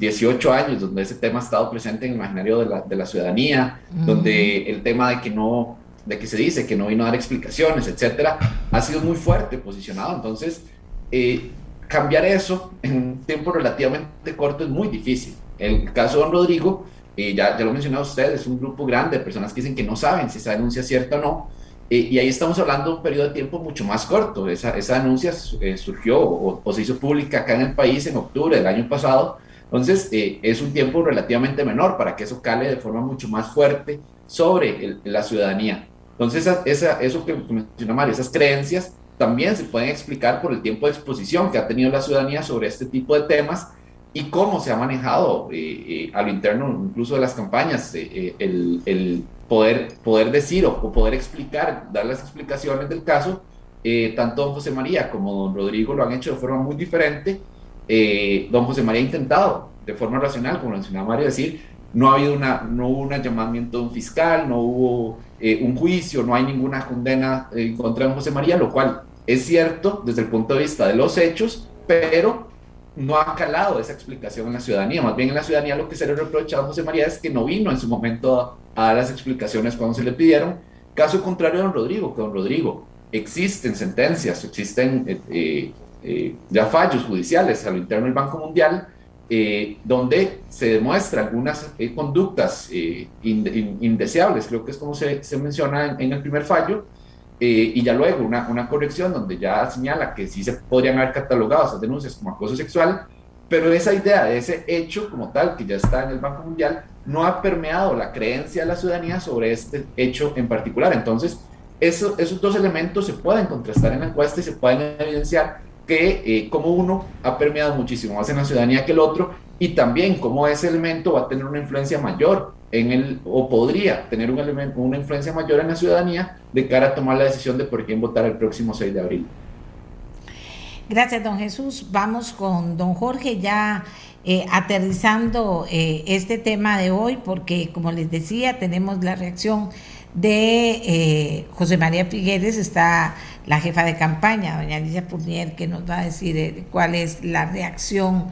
18 eh, años, donde ese tema ha estado presente en el imaginario de la, de la ciudadanía, donde el tema de que no de que se dice que no vino a dar explicaciones, etcétera, ha sido muy fuerte posicionado. Entonces, eh, cambiar eso en un tiempo relativamente corto es muy difícil. El caso de don Rodrigo, eh, ya, ya lo mencionaba usted, es un grupo grande de personas que dicen que no saben si esa denuncia es cierta o no. Eh, y ahí estamos hablando de un periodo de tiempo mucho más corto. Esa, esa denuncia surgió o, o, se hizo pública acá en el país en octubre del año pasado. Entonces, es un tiempo relativamente menor para que eso cale de forma mucho más fuerte sobre la ciudadanía. Entonces, esa, eso que mencionó Mario, esas creencias también se pueden explicar por el tiempo de exposición que ha tenido la ciudadanía sobre este tipo de temas y cómo se ha manejado eh, eh, a lo interno incluso de las campañas eh, el, el, poder, poder decir o, poder explicar, dar las explicaciones del caso. tanto don José María como don Rodrigo lo han hecho de forma muy diferente. Don José María ha intentado de forma racional, como mencionaba Mario, decir, no ha habido una, no hubo un llamamiento de un fiscal, no hubo eh, un juicio, no hay ninguna condena en contra de José María, lo cual es cierto desde el punto de vista de los hechos, pero no ha calado esa explicación en la ciudadanía. Más bien en la ciudadanía lo que se le reprocha a José María es que no vino en su momento a, dar las explicaciones cuando se le pidieron. Caso contrario a don Rodrigo, que don Rodrigo existen sentencias, existen eh, eh, ya fallos judiciales a lo interno del Banco Mundial eh, donde se demuestra algunas eh, conductas eh, indeseables, creo que es como se, se menciona en, el primer fallo, y ya luego una, una, corrección donde ya señala que sí se podrían haber catalogado esas denuncias como acoso sexual, pero esa idea de ese hecho como tal, que ya está en el Banco Mundial, no ha permeado la creencia de la ciudadanía sobre este hecho en particular. Entonces, eso, esos dos elementos se pueden contrastar en la encuesta y se pueden evidenciar que eh, como uno ha permeado muchísimo más en la ciudadanía que el otro y también como ese elemento va a tener una influencia mayor en el, o podría tener un elemento, una influencia mayor en la ciudadanía de cara a tomar la decisión de por quién votar el próximo 6 de abril. Gracias, don Jesús. Vamos con don Jorge ya eh, aterrizando eh, este tema de hoy, porque como les decía, tenemos la reacción de eh, José María Figueres, está la jefa de campaña, doña Alicia Purnier, que nos va a decir eh, cuál es la reacción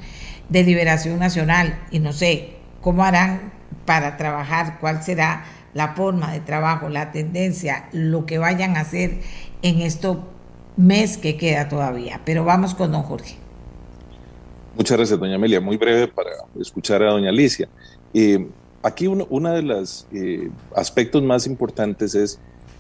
de Liberación Nacional y no sé cómo harán para trabajar, cuál será la forma de trabajo, la tendencia, lo que vayan a hacer en este mes que queda todavía. Pero vamos con don Jorge. Muchas gracias, doña Amelia. Muy breve para escuchar a doña Alicia. Eh, aquí uno, de los eh, aspectos más importantes es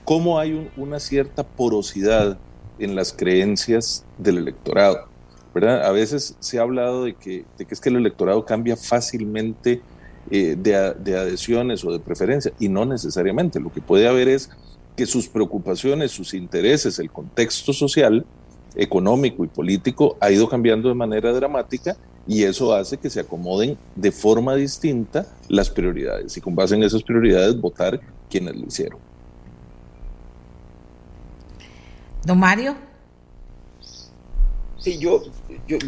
cómo hay una cierta porosidad en las creencias del electorado. ¿verdad? A veces se ha hablado de que, de que es que el electorado cambia fácilmente eh, de, de adhesiones o de preferencias, y no necesariamente. Lo que puede haber es que sus preocupaciones, sus intereses, el contexto social, económico y político ha ido cambiando de manera dramática y eso hace que se acomoden de forma distinta las prioridades y con base en esas prioridades votar quienes lo hicieron. Don Mario. Sí, yo,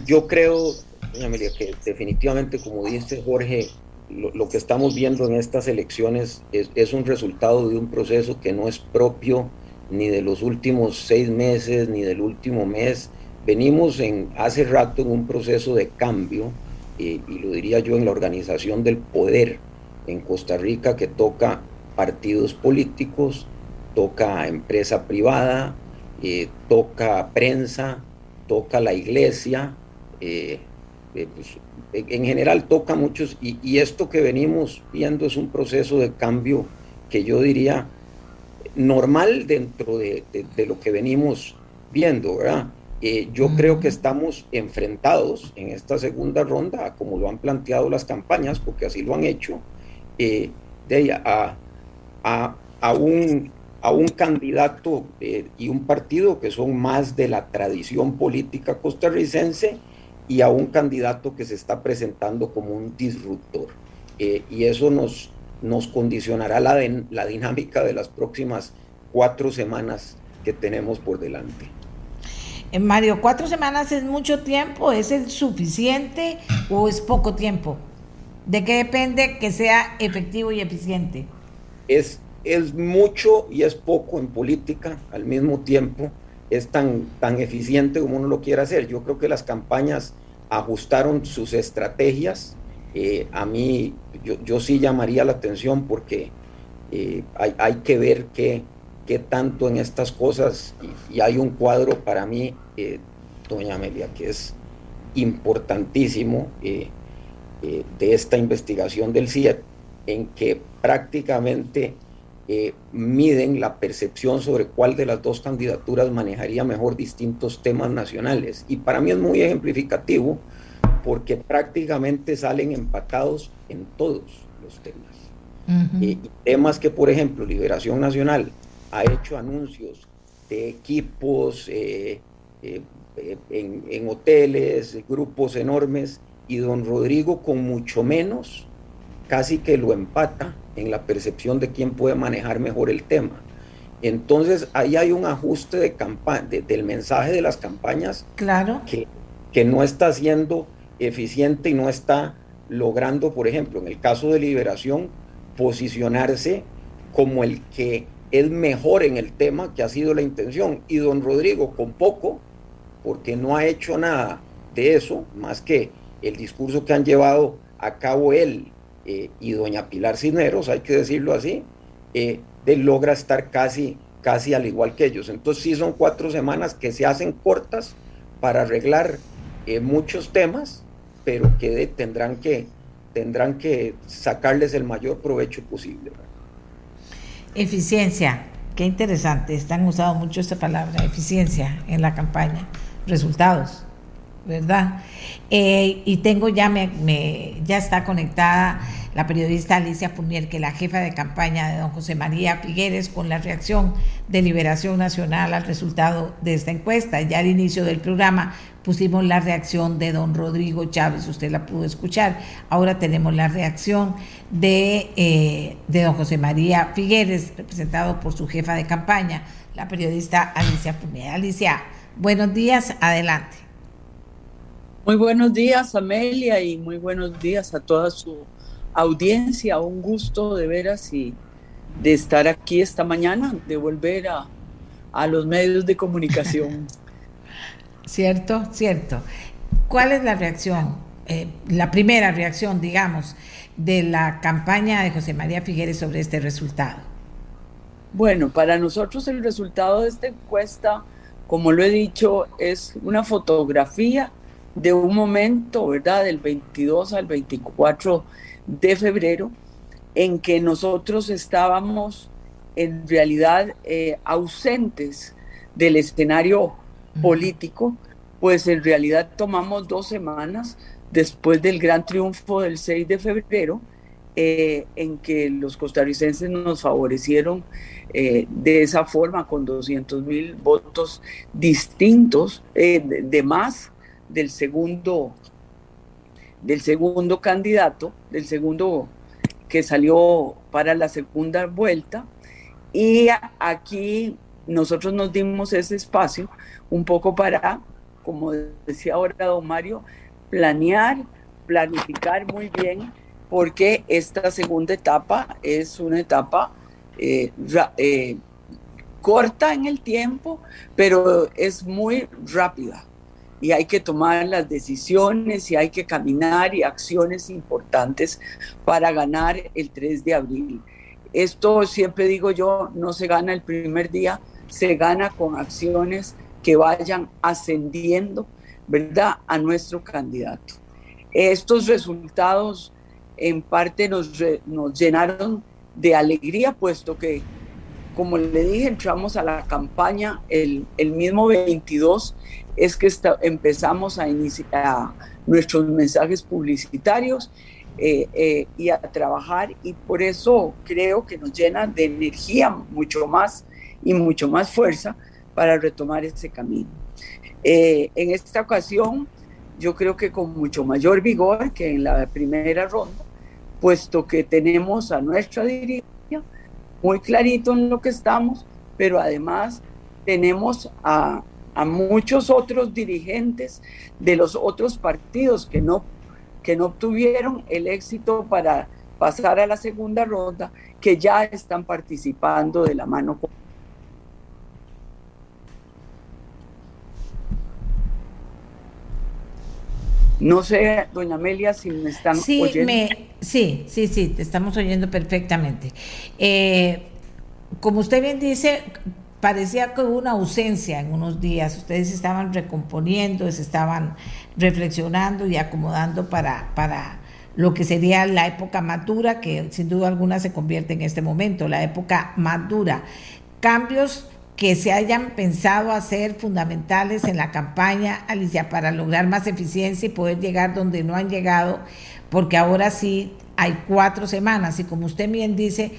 yo, creo, doña Amelia, que definitivamente, como dice Jorge, lo, que estamos viendo en estas elecciones es, es, un resultado de un proceso que no es propio ni de los últimos seis meses, ni del último mes, Venimos en, hace rato en un proceso de cambio, y lo diría yo en la organización del poder en Costa Rica, que toca partidos políticos, toca empresa privada, eh, toca prensa, toca la iglesia, eh, eh, pues, en general toca muchos, y, esto que venimos viendo es un proceso de cambio que yo diría normal dentro de, de lo que venimos viendo, ¿verdad? Yo creo que estamos enfrentados en esta segunda ronda, como lo han planteado las campañas, porque así lo han hecho, de a, a, a, un, a un candidato eh, y un partido que son más de la tradición política costarricense y a un candidato que se está presentando como un disruptor. y eso nos, nos condicionará la, la dinámica de las próximas cuatro semanas que tenemos por delante. Eh, Mario, ¿cuatro semanas es mucho tiempo? ¿Es el suficiente o es poco tiempo? ¿De qué depende que sea efectivo y eficiente? Es, es mucho y es poco en política al mismo tiempo, es tan, tan eficiente como uno lo quiera hacer. Yo creo que las campañas ajustaron sus estrategias. Eh, a mí, yo, yo, sí llamaría la atención porque eh, hay, hay, que ver qué, qué, tanto en estas cosas, y, hay un cuadro para mí, eh, doña Amelia, que es importantísimo de esta investigación del CIET, en que prácticamente eh, miden la percepción sobre cuál de las dos candidaturas manejaría mejor distintos temas nacionales. Y para mí es muy ejemplificativo porque prácticamente salen empatados en todos los temas. y temas que, por ejemplo, Liberación Nacional ha hecho anuncios de equipos eh, eh, en, en hoteles, grupos enormes, y don Rodrigo con mucho menos casi que lo empata en la percepción de quién puede manejar mejor el tema. Entonces ahí hay un ajuste de de, del mensaje de las campañas claro. que, que no está siendo eficiente y no está logrando, por ejemplo, en el caso de liberación, posicionarse como el que es mejor en el tema, que ha sido la intención. Y don Rodrigo, con poco, porque no ha hecho nada de eso, más que el discurso que han llevado a cabo él eh, y doña Pilar Cisneros, hay que decirlo así, eh, logra estar casi, casi al igual que ellos. Entonces sí son cuatro semanas que se hacen cortas para arreglar eh, muchos temas, pero que tendrán que tendrán que sacarles el mayor provecho posible. Eficiencia, qué interesante, están usando mucho esta palabra, eficiencia en la campaña, resultados. ¿Verdad? Eh, y tengo ya, me, ya está conectada la periodista Alicia Fournier, que es la jefa de campaña de don José María Figueres, con la reacción de Liberación Nacional al resultado de esta encuesta. Ya al inicio del programa pusimos la reacción de don Rodrigo Chávez, usted la pudo escuchar. Ahora tenemos la reacción de, eh, de don José María Figueres, representado por su jefa de campaña, la periodista Alicia Fournier. Alicia, buenos días, adelante. Muy buenos días, Amelia, y muy buenos días a toda su audiencia. Un gusto de veras y de estar aquí esta mañana, de volver a, a los medios de comunicación. (laughs) cierto, cierto. ¿Cuál es la reacción? Eh, la primera reacción, digamos, de la campaña de José María Figueres sobre este resultado. Bueno, para nosotros el resultado de esta encuesta, como lo he dicho, es una fotografía de un momento, ¿verdad? Del 22 al 24 de febrero, en que nosotros estábamos en realidad eh, ausentes del escenario político, pues en realidad tomamos dos semanas después del gran triunfo del 6 de febrero, eh, en que los costarricenses nos favorecieron eh, de esa forma con 200 mil votos distintos, de, más del segundo, del segundo candidato, del segundo que salió para la segunda vuelta. Y aquí nosotros nos dimos ese espacio un poco para, como decía ahora don Mario, planear, planificar muy bien, porque esta segunda etapa es una etapa eh, eh, corta en el tiempo, pero es muy rápida y hay que tomar las decisiones y hay que caminar y acciones importantes para ganar el 3 de abril. Esto siempre digo yo, no se gana el primer día, se gana con acciones que vayan ascendiendo, ¿verdad?, a nuestro candidato. Estos resultados en parte nos, nos llenaron de alegría, puesto que, como le dije, entramos a la campaña el, el mismo 22 es que empezamos a iniciar nuestros mensajes publicitarios eh, eh, y a trabajar y por eso creo que nos llena de energía mucho más y mucho más fuerza para retomar ese camino. Eh, en esta ocasión yo creo que con mucho mayor vigor que en la primera ronda, puesto que tenemos a nuestra dirigencia muy clarito en lo que estamos, pero además tenemos a, a muchos otros dirigentes de los otros partidos que no, que no obtuvieron el éxito para pasar a la segunda ronda que ya están participando de la mano con No sé, doña Amelia, si me están sí, oyendo. sí, sí, sí, te estamos oyendo perfectamente. Eh, como usted bien dice, parecía que hubo una ausencia en unos días. Ustedes estaban recomponiendo, se estaban reflexionando y acomodando para, para lo que sería la época madura, que sin duda alguna se convierte en este momento, la época madura. Cambios que se hayan pensado hacer fundamentales en la campaña, Alicia, para lograr más eficiencia y poder llegar donde no han llegado, porque ahora sí hay cuatro semanas y como usted bien dice,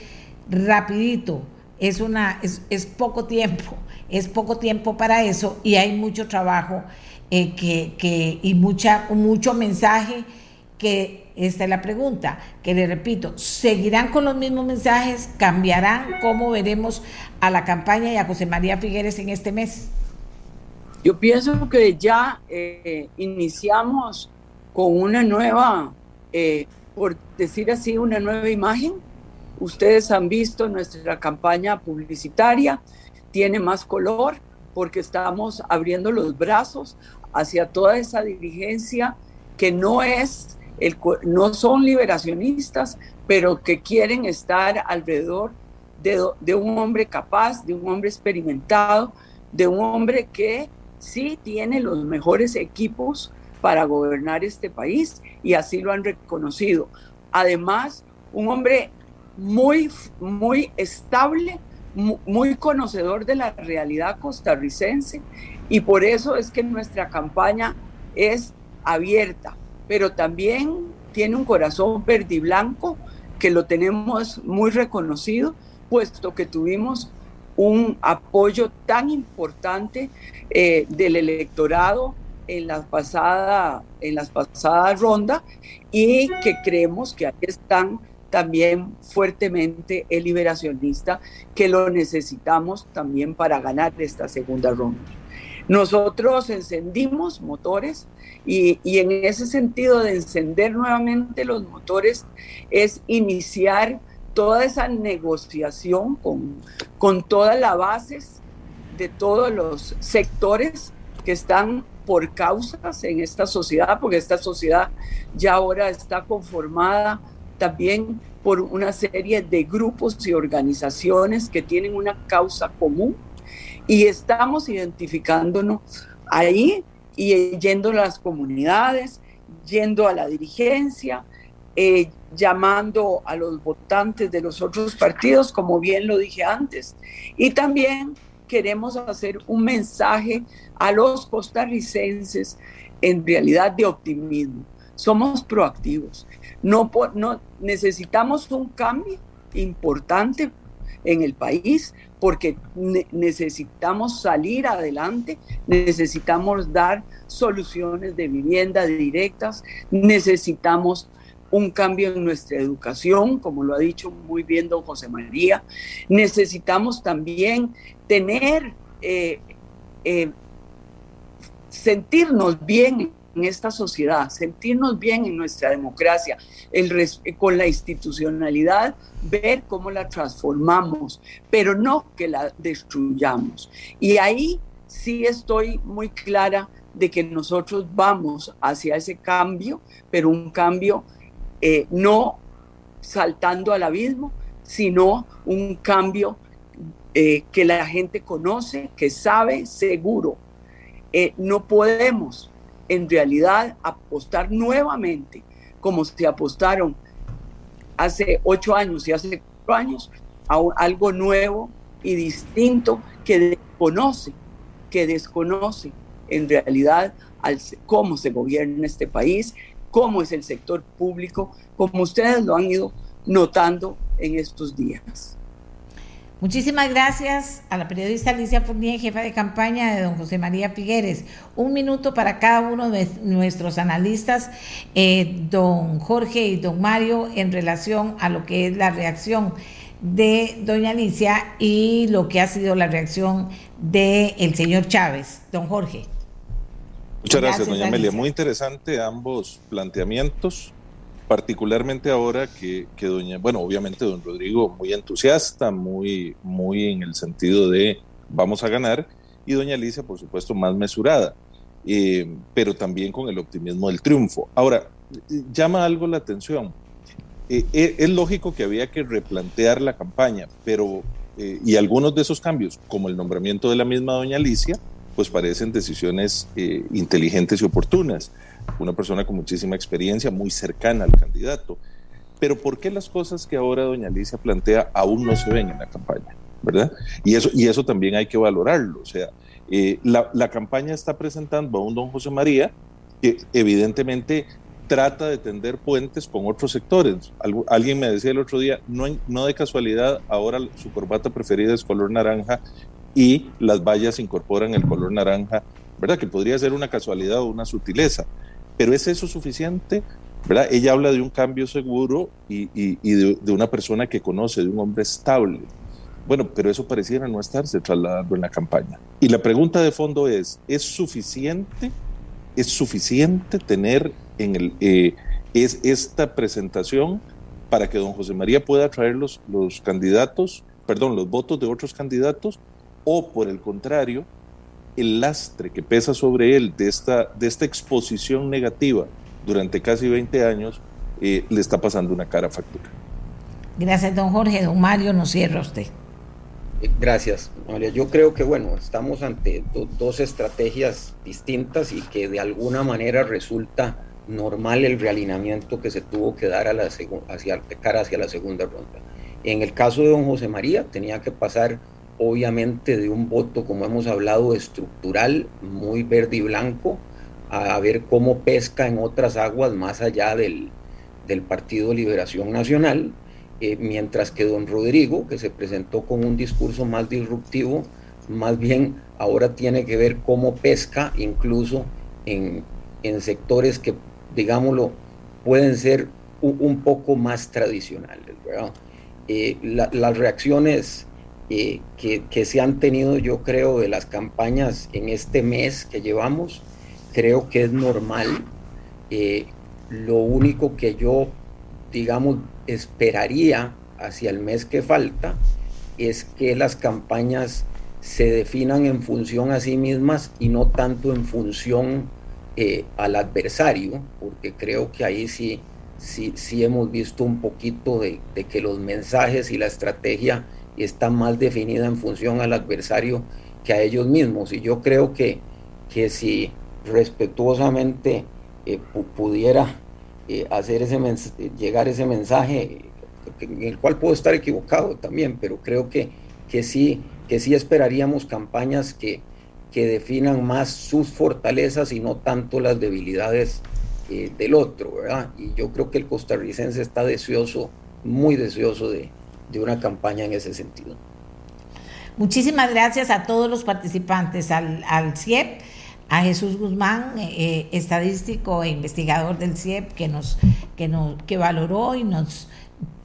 rapidito, es, una, es, es poco tiempo, es poco tiempo para eso y hay mucho trabajo eh, que, que, y mucha, mucho mensaje que esta es la pregunta, que le repito, ¿seguirán con los mismos mensajes? ¿Cambiarán? ¿Cómo veremos a la campaña y a José María Figueres en este mes? Yo pienso que ya eh, iniciamos con una nueva, eh, por decir así, una nueva imagen. Ustedes han visto nuestra campaña publicitaria, tiene más color porque estamos abriendo los brazos hacia toda esa dirigencia que no es no son liberacionistas, pero que quieren estar alrededor de, un hombre capaz, de un hombre experimentado, de un hombre que sí tiene los mejores equipos para gobernar este país y así lo han reconocido. Además, un hombre muy, muy estable, muy conocedor de la realidad costarricense y por eso es que nuestra campaña es abierta, pero también tiene un corazón verde y blanco que lo tenemos muy reconocido, puesto que tuvimos un apoyo tan importante eh, del electorado en la pasada en las pasadas rondas y que creemos que ahí están también fuertemente el liberacionista que lo necesitamos también para ganar esta segunda ronda. Nosotros encendimos motores y, en ese sentido de encender nuevamente los motores es iniciar toda esa negociación con, con todas las bases de todos los sectores que están por causas en esta sociedad, porque esta sociedad ya ahora está conformada también por una serie de grupos y organizaciones que tienen una causa común y estamos identificándonos ahí y yendo a las comunidades, yendo a la dirigencia, eh, llamando a los votantes de los otros partidos, como bien lo dije antes. Y también queremos hacer un mensaje a los costarricenses en realidad de optimismo. Somos proactivos. No, no necesitamos un cambio importante en el país porque necesitamos salir adelante, necesitamos dar soluciones de vivienda directas, necesitamos un cambio en nuestra educación, como lo ha dicho muy bien don José María, necesitamos también tener, eh, eh, sentirnos bien en esta sociedad, sentirnos bien en nuestra democracia, el, con la institucionalidad, ver cómo la transformamos, pero no que la destruyamos. Y ahí sí estoy muy clara de que nosotros vamos hacia ese cambio, pero un cambio eh, no saltando al abismo, sino un cambio eh, que la gente conoce, que sabe seguro. Eh, no podemos en realidad apostar nuevamente, como se apostaron hace ocho años y hace cuatro años, a algo nuevo y distinto que desconoce, que desconoce en realidad al, cómo se gobierna este país, cómo es el sector público, como ustedes lo han ido notando en estos días. Muchísimas gracias a la periodista Alicia Fournier, jefa de campaña de don José María Figueres. Un minuto para cada uno de nuestros analistas, eh, don Jorge y don Mario, en relación a lo que es la reacción de doña Alicia y lo que ha sido la reacción del el señor Chávez. Don Jorge. Muchas gracias, doña Amelia. Muy interesante ambos planteamientos particularmente ahora que, que, doña, bueno, obviamente don Rodrigo muy entusiasta, muy, muy en el sentido de vamos a ganar, y doña Alicia, por supuesto, más mesurada, eh, pero también con el optimismo del triunfo. Ahora, llama algo la atención. Eh, eh, es lógico que había que replantear la campaña, pero, y algunos de esos cambios, como el nombramiento de la misma doña Alicia, pues parecen decisiones inteligentes y oportunas. Una persona con muchísima experiencia, muy cercana al candidato. Pero ¿por qué las cosas que ahora doña Alicia plantea aún no se ven en la campaña? ¿verdad? Y eso, y eso también hay que valorarlo. O sea, eh, la, la, campaña está presentando a un don José María que evidentemente trata de tender puentes con otros sectores. alguien me decía el otro día, no, no de casualidad, ahora su corbata preferida es color naranja y las vallas incorporan el color naranja, ¿verdad? Que podría ser una casualidad o una sutileza. Pero ¿es eso suficiente? ¿verdad? Ella habla de un cambio seguro y, de, una persona que conoce, de un hombre estable. Bueno, pero eso pareciera no estarse trasladando en la campaña. Y la pregunta de fondo es, ¿es suficiente, es suficiente tener en el, eh, es esta presentación para que don José María pueda traer los, los candidatos, perdón, los votos de otros candidatos? ¿O por el contrario, el lastre que pesa sobre él de esta, de esta exposición negativa durante casi 20 años eh, le está pasando una cara factura? Gracias, don Jorge. Don Mario, nos cierra usted. Gracias, María. Yo creo que, bueno, estamos ante do, dos estrategias distintas y que de alguna manera resulta normal el realineamiento que se tuvo que dar a la hacia, cara hacia la segunda ronda. En el caso de don José María, tenía que pasar obviamente de un voto, como hemos hablado, estructural, muy verde y blanco, a ver cómo pesca en otras aguas más allá del, del Partido Liberación Nacional, eh, mientras que don Rodrigo, que se presentó con un discurso más disruptivo, más bien ahora tiene que ver cómo pesca incluso en, en sectores que, digámoslo, pueden ser un, poco más tradicionales. Eh, la, las reacciones eh, que, se han tenido, yo creo, de las campañas en este mes que llevamos, creo que es normal. Eh, lo único que yo digamos, esperaría hacia el mes que falta es que las campañas se definan en función a sí mismas y no tanto en función eh, al adversario, porque creo que ahí sí, sí, sí hemos visto un poquito de, que los mensajes y la estrategia están más definida en función al adversario que a ellos mismos. Y yo creo que, que si respetuosamente eh, pudiera eh, hacer ese llegar ese mensaje, en el cual puedo estar equivocado también, pero creo que, que, sí, que sí esperaríamos campañas que, que definan más sus fortalezas y no tanto las debilidades eh, del otro, ¿verdad? Y yo creo que el costarricense está deseoso, muy deseoso de, de una campaña en ese sentido. Muchísimas gracias a todos los participantes, al, al CIEP a Jesús Guzmán, eh, eh, estadístico e investigador del CIEP, que nos, que nos, que valoró y nos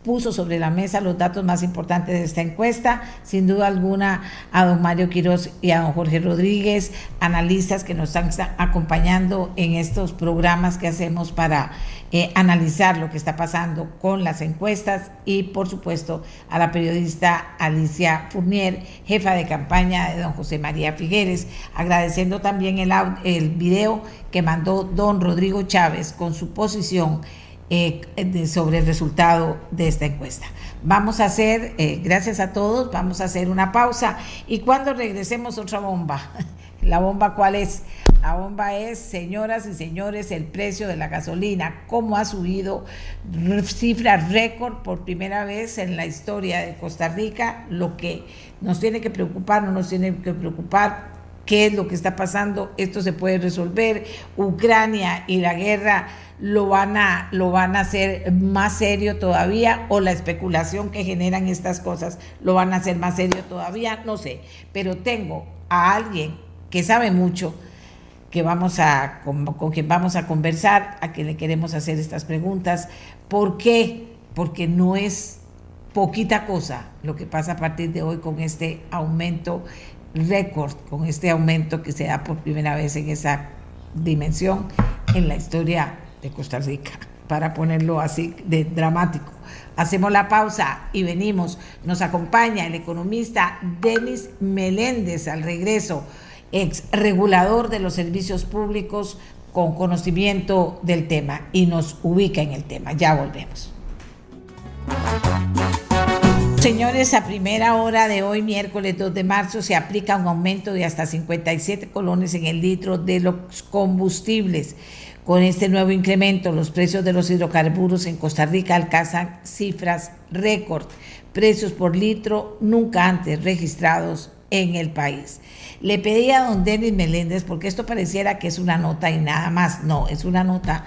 puso sobre la mesa los datos más importantes de esta encuesta, sin duda alguna a don Mario Quiroz y a don Jorge Rodríguez, analistas que nos están acompañando en estos programas que hacemos para eh, analizar lo que está pasando con las encuestas y por supuesto a la periodista Alicia Fournier, jefa de campaña de don José María Figueres, agradeciendo también el, el video que mandó don Rodrigo Chávez con su posición eh, sobre el resultado de esta encuesta. Vamos a hacer, eh, gracias a todos, vamos a hacer una pausa y cuando regresemos otra bomba. (laughs) ¿La bomba cuál es? La bomba es, señoras y señores, el precio de la gasolina, cómo ha subido cifras récord por primera vez en la historia de Costa Rica, lo que nos tiene que preocupar, no nos tiene que preocupar qué es lo que está pasando, esto se puede resolver, Ucrania y la guerra lo van a lo van a hacer más serio todavía o la especulación que generan estas cosas lo van a hacer más serio todavía, no sé, pero tengo a alguien que sabe mucho que vamos a con, con quien vamos a conversar, a quien le queremos hacer estas preguntas, ¿por qué? Porque no es poquita cosa lo que pasa a partir de hoy con este aumento récord, con este aumento que se da por primera vez en esa dimensión en la historia de Costa Rica. para ponerlo así de dramático. Hacemos la pausa y venimos. Nos acompaña el economista Denis Meléndez al regreso, ex regulador de los servicios públicos con conocimiento del tema y nos ubica en el tema. Ya volvemos. Señores, a primera hora de hoy, miércoles 2 de marzo, se aplica un aumento de hasta 57 colones en el litro de los combustibles. Con este nuevo incremento, los precios de los hidrocarburos en Costa Rica alcanzan cifras récord, precios por litro nunca antes registrados en el país. Le pedí a don Denis Meléndez, porque esto pareciera que es una nota y nada más, no, es una nota,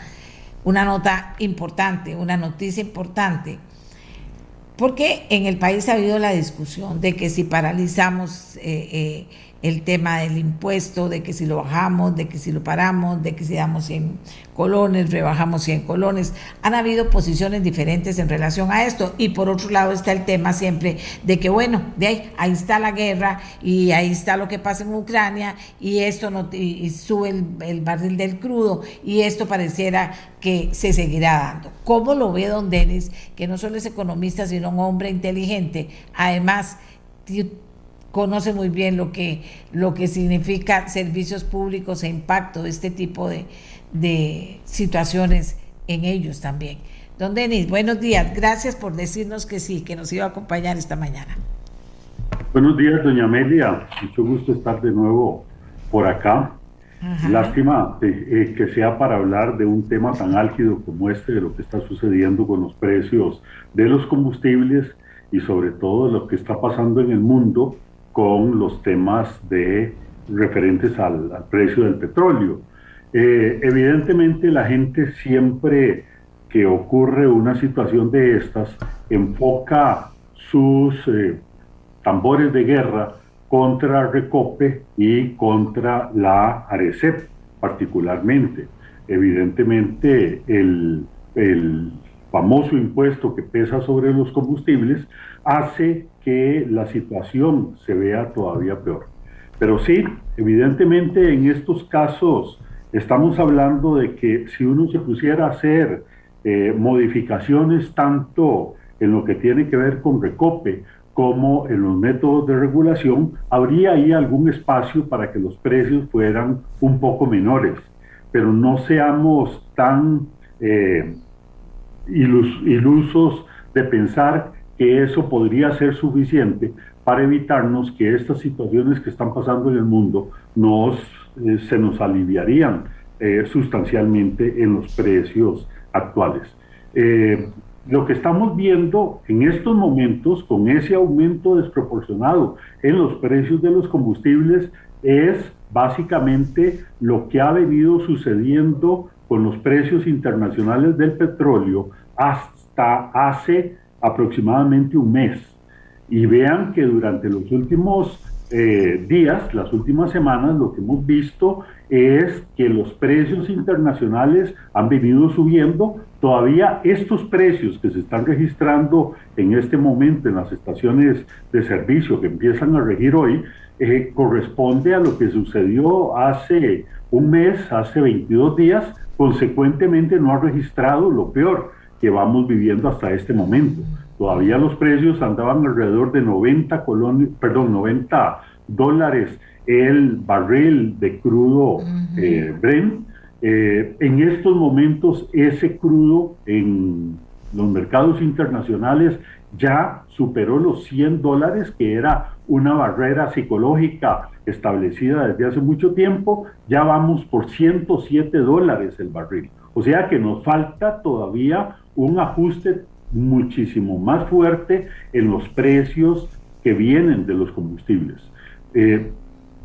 una nota importante, una noticia importante porque en el país ha habido la discusión de que si paralizamos eh, eh, el tema del impuesto, de que si lo bajamos, de que si lo paramos, de que si damos 100 colones, rebajamos 100 colones. Han habido posiciones diferentes en relación a esto. Y por otro lado está el tema siempre de que, bueno, de ahí, ahí está la guerra y ahí está lo que pasa en Ucrania y esto no, y, sube el, barril del crudo y esto pareciera que se seguirá dando. ¿Cómo lo ve don Denis, que no solo es economista, sino un hombre inteligente? Además, conoce muy bien lo que, lo que significa servicios públicos e impacto de este tipo de, de situaciones en ellos también. Don Denis, buenos días. Gracias por decirnos que sí, que nos iba a acompañar esta mañana. Buenos días, doña Amelia. Mucho gusto estar de nuevo por acá. Lástima eh, que sea para hablar de un tema tan álgido como este, de lo que está sucediendo con los precios de los combustibles y sobre todo lo que está pasando en el mundo con los temas de referentes al, precio del petróleo. Eh, evidentemente la gente siempre que ocurre una situación de estas enfoca sus eh, tambores de guerra contra Recope y contra la Arecep particularmente. Evidentemente el, el famoso impuesto que pesa sobre los combustibles hace que la situación se vea todavía peor. Pero sí, evidentemente en estos casos estamos hablando de que si uno se pusiera a hacer eh, modificaciones tanto en lo que tiene que ver con recope como en los métodos de regulación, habría ahí algún espacio para que los precios fueran un poco menores. Pero no seamos tan eh, ilusos de pensar que eso podría ser suficiente para evitarnos que estas situaciones que están pasando en el mundo nos, eh, se nos aliviarían eh, sustancialmente en los precios actuales. Eh, lo que estamos viendo en estos momentos con ese aumento desproporcionado en los precios de los combustibles es básicamente lo que ha venido sucediendo con los precios internacionales del petróleo hasta hace aproximadamente un mes. Y vean que durante los últimos eh, días, las últimas semanas, lo que hemos visto es que los precios internacionales han venido subiendo. Todavía estos precios que se están registrando en este momento en las estaciones de servicio que empiezan a regir hoy, eh, corresponde a lo que sucedió hace un mes, hace 22 días, consecuentemente no ha registrado lo peor que vamos viviendo hasta este momento. Todavía los precios andaban alrededor de 90, perdón, 90 dólares el barril de crudo eh, Brent. Eh, en estos momentos ese crudo en los mercados internacionales ya superó los 100 dólares, que era una barrera psicológica establecida desde hace mucho tiempo, ya vamos por 107 dólares el barril. O sea que nos falta todavía un ajuste muchísimo más fuerte en los precios que vienen de los combustibles. Eh,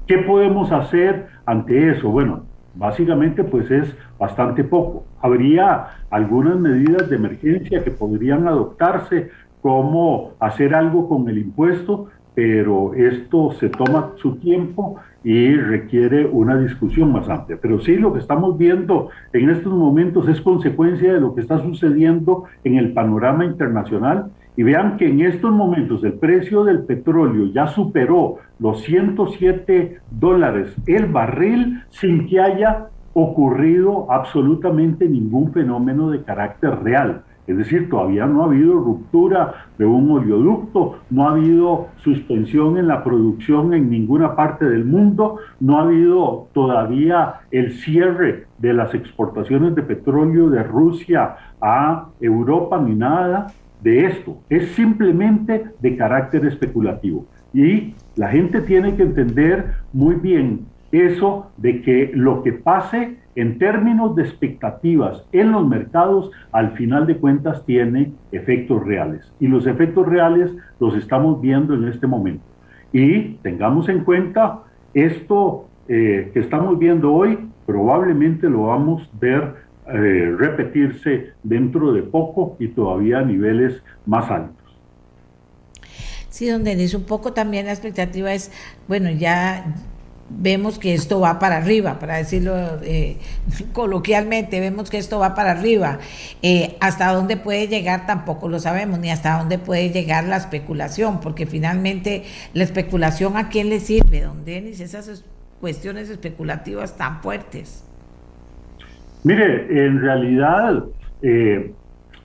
¿Qué podemos hacer ante eso? Bueno, básicamente pues es bastante poco. Habría algunas medidas de emergencia que podrían adoptarse, como hacer algo con el impuesto, pero esto se toma su tiempo y requiere una discusión más amplia. Pero sí, lo que estamos viendo en estos momentos es consecuencia de lo que está sucediendo en el panorama internacional. Y vean que en estos momentos el precio del petróleo ya superó los 107 dólares el barril sin que haya ocurrido absolutamente ningún fenómeno de carácter real. Es decir, todavía no ha habido ruptura de un oleoducto, no ha habido suspensión en la producción en ninguna parte del mundo, no ha habido todavía el cierre de las exportaciones de petróleo de Rusia a Europa ni nada de esto. Es simplemente de carácter especulativo. Y la gente tiene que entender muy bien eso de que lo que pase en términos de expectativas en los mercados, al final de cuentas tiene efectos reales. Y los efectos reales los estamos viendo en este momento. Y tengamos en cuenta esto eh, que estamos viendo hoy, probablemente lo vamos a ver eh, repetirse dentro de poco y todavía a niveles más altos. Sí, donde dice un poco también la expectativa es, bueno, ya vemos que esto va para arriba, para decirlo eh, (laughs) coloquialmente, vemos que esto va para arriba. Eh, hasta dónde puede llegar tampoco lo sabemos, ni hasta dónde puede llegar la especulación, porque finalmente la especulación a quién le sirve, don Denis, esas cuestiones especulativas tan fuertes. Mire, en realidad eh,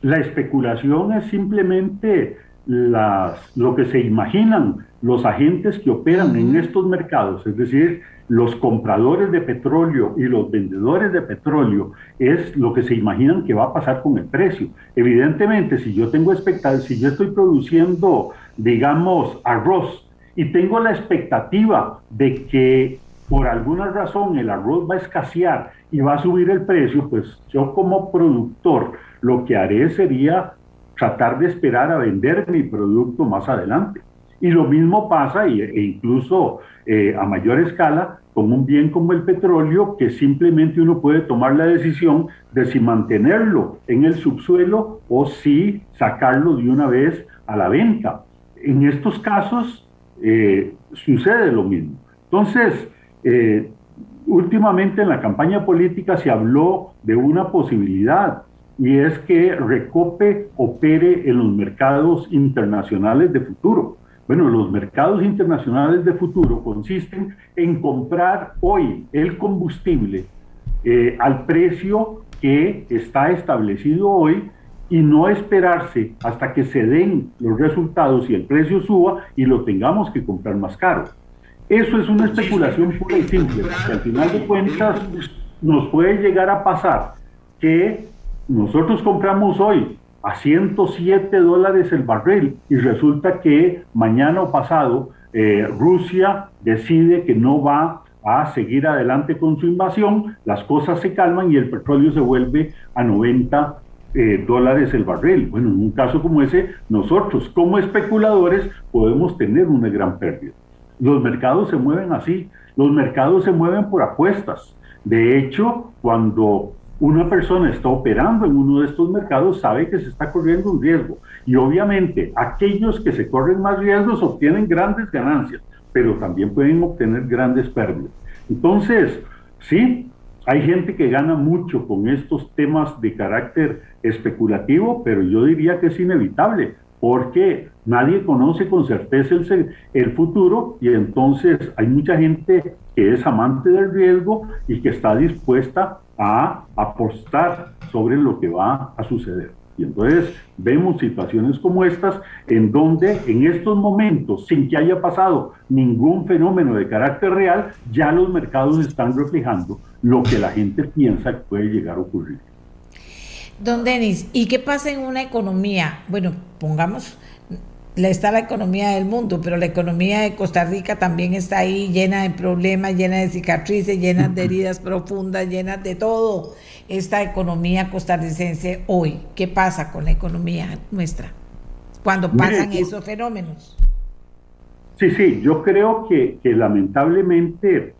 la especulación es simplemente las, lo que se imaginan los agentes que operan en estos mercados, es decir, los compradores de petróleo y los vendedores de petróleo, es lo que se imaginan que va a pasar con el precio. Evidentemente, si yo tengo expectativa, si yo estoy produciendo, digamos, arroz y tengo la expectativa de que por alguna razón el arroz va a escasear y va a subir el precio, pues yo como productor lo que haré sería tratar de esperar a vender mi producto más adelante. Y lo mismo pasa, e incluso eh, a mayor escala, con un bien como el petróleo, que simplemente uno puede tomar la decisión de si mantenerlo en el subsuelo o si sacarlo de una vez a la venta. En estos casos eh, sucede lo mismo. Entonces, eh, últimamente en la campaña política se habló de una posibilidad y es que Recope opere en los mercados internacionales de futuro. Bueno, los mercados internacionales de futuro consisten en comprar hoy el combustible eh, al precio que está establecido hoy y no esperarse hasta que se den los resultados y el precio suba y lo tengamos que comprar más caro. Eso es una especulación pura y simple, que al final de cuentas nos puede llegar a pasar que nosotros compramos hoy a 107 dólares el barril y resulta que mañana o pasado eh, Rusia decide que no va a seguir adelante con su invasión, las cosas se calman y el petróleo se vuelve a 90 eh, dólares el barril. Bueno, en un caso como ese, nosotros como especuladores podemos tener una gran pérdida. Los mercados se mueven así, los mercados se mueven por apuestas. De hecho, cuando una persona está operando en uno de estos mercados sabe que se está corriendo un riesgo. Y obviamente aquellos que se corren más riesgos obtienen grandes ganancias, pero también pueden obtener grandes pérdidas. Entonces, sí, hay gente que gana mucho con estos temas de carácter especulativo, pero yo diría que es inevitable, porque nadie conoce con certeza el, futuro y entonces hay mucha gente que es amante del riesgo y que está dispuesta a apostar sobre lo que va a suceder. Y entonces vemos situaciones como estas en donde en estos momentos, sin que haya pasado ningún fenómeno de carácter real, ya los mercados están reflejando lo que la gente piensa que puede llegar a ocurrir. Don Denis, ¿y qué pasa en una economía? Bueno, pongamos está la economía del mundo, pero la economía de Costa Rica también está ahí llena de problemas, llena de cicatrices, llena de heridas profundas, llena de todo. Esta economía costarricense hoy, ¿qué pasa con la economía nuestra cuando pasan esos fenómenos? Sí, sí, yo creo que, lamentablemente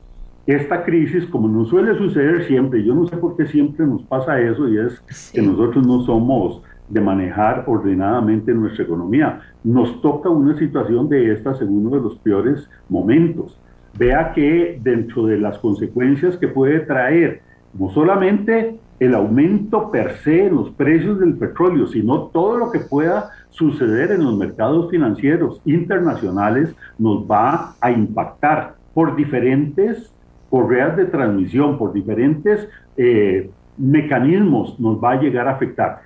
esta crisis, como nos suele suceder siempre, yo no sé por qué siempre nos pasa eso y es que nosotros no somos de manejar ordenadamente nuestra economía. Nos toca una situación de estas en uno de los peores momentos. Vea que dentro de las consecuencias que puede traer no solamente el aumento per se en los precios del petróleo, sino todo lo que pueda suceder en los mercados financieros internacionales nos va a impactar por diferentes correas de transmisión, por diferentes eh, mecanismos nos va a llegar a afectar.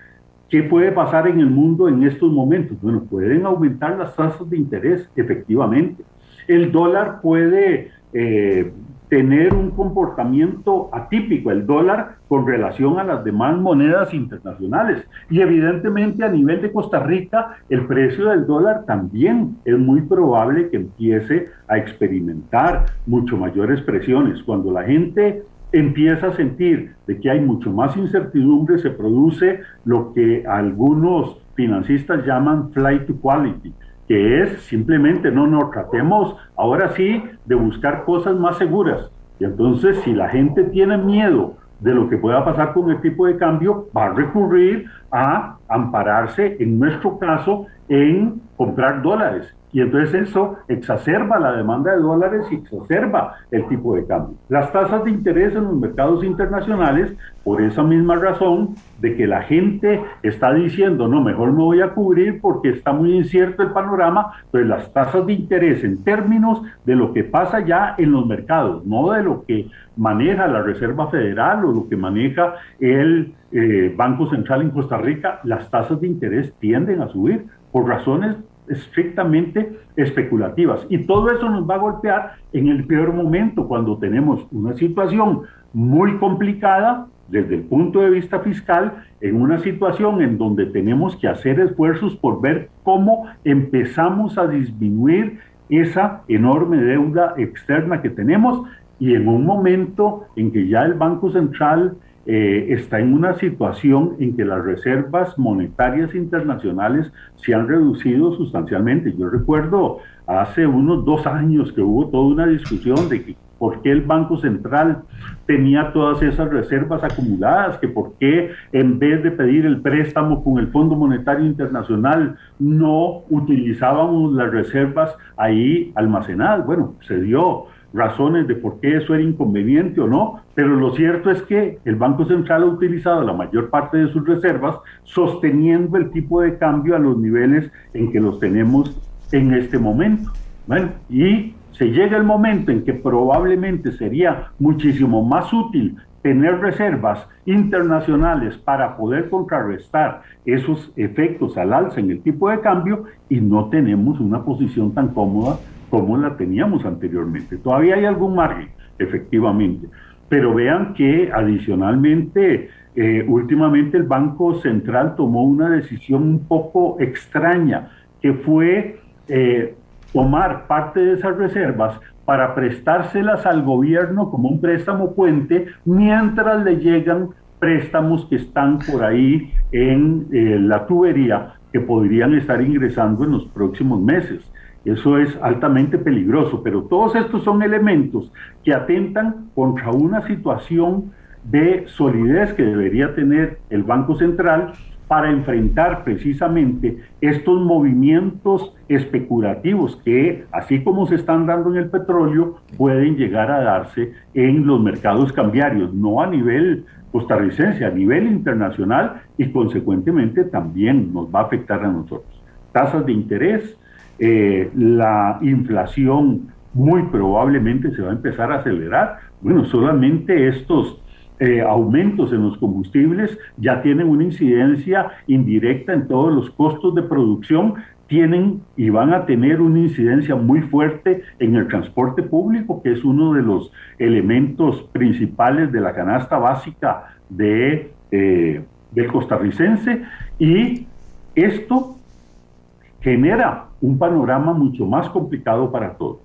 ¿Qué puede pasar en el mundo en estos momentos? Bueno, pueden aumentar las tasas de interés, efectivamente. El dólar puede eh, tener un comportamiento atípico, el dólar con relación a las demás monedas internacionales. Y evidentemente a nivel de Costa Rica, el precio del dólar también es muy probable que empiece a experimentar mucho mayores presiones. Cuando la gente empieza a sentir de que hay mucho más incertidumbre, se produce lo que algunos financistas llaman flight to quality, que es simplemente, no, no, tratemos ahora sí de buscar cosas más seguras. Y entonces, si la gente tiene miedo de lo que pueda pasar con el tipo de cambio, va a recurrir a ampararse, en nuestro caso, en comprar dólares. Y entonces eso exacerba la demanda de dólares y exacerba el tipo de cambio. Las tasas de interés en los mercados internacionales, por esa misma razón de que la gente está diciendo, no, mejor me voy a cubrir porque está muy incierto el panorama, pues las tasas de interés en términos de lo que pasa ya en los mercados, no de lo que maneja la Reserva Federal o lo que maneja el eh, Banco Central en Costa Rica, las tasas de interés tienden a subir por razones estrictamente especulativas. Y todo eso nos va a golpear en el peor momento, cuando tenemos una situación muy complicada desde el punto de vista fiscal, en una situación en donde tenemos que hacer esfuerzos por ver cómo empezamos a disminuir esa enorme deuda externa que tenemos y en un momento en que ya el Banco Central eh, está en una situación en que las reservas monetarias internacionales se han reducido sustancialmente. Yo recuerdo hace unos dos años que hubo toda una discusión de que por qué el Banco Central tenía todas esas reservas acumuladas, que por qué en vez de pedir el préstamo con el Fondo Monetario Internacional no utilizábamos las reservas ahí almacenadas. Bueno, se dio razones de por qué eso era inconveniente o no, pero lo cierto es que el Banco Central ha utilizado la mayor parte de sus reservas sosteniendo el tipo de cambio a los niveles en que los tenemos en este momento. Bueno, y se llega el momento en que probablemente sería muchísimo más útil tener reservas internacionales para poder contrarrestar esos efectos al alza en el tipo de cambio y no tenemos una posición tan cómoda como la teníamos anteriormente. Todavía hay algún margen, efectivamente, pero vean que adicionalmente, eh, últimamente el Banco Central tomó una decisión un poco extraña, que fue eh, tomar parte de esas reservas para prestárselas al gobierno como un préstamo puente mientras le llegan préstamos que están por ahí en eh, la tubería que podrían estar ingresando en los próximos meses. Eso es altamente peligroso, pero todos estos son elementos que atentan contra una situación de solidez que debería tener el Banco Central para enfrentar precisamente estos movimientos especulativos que, así como se están dando en el petróleo, pueden llegar a darse en los mercados cambiarios, no a nivel costarricense, a nivel internacional y consecuentemente también nos va a afectar a nosotros. Tasas de interés, eh, la inflación muy probablemente se va a empezar a acelerar. Bueno, solamente estos eh, aumentos en los combustibles ya tienen una incidencia indirecta en todos los costos de producción, tienen y van a tener una incidencia muy fuerte en el transporte público, que es uno de los elementos principales de la canasta básica de, eh, del costarricense. Y esto genera un panorama mucho más complicado para todos.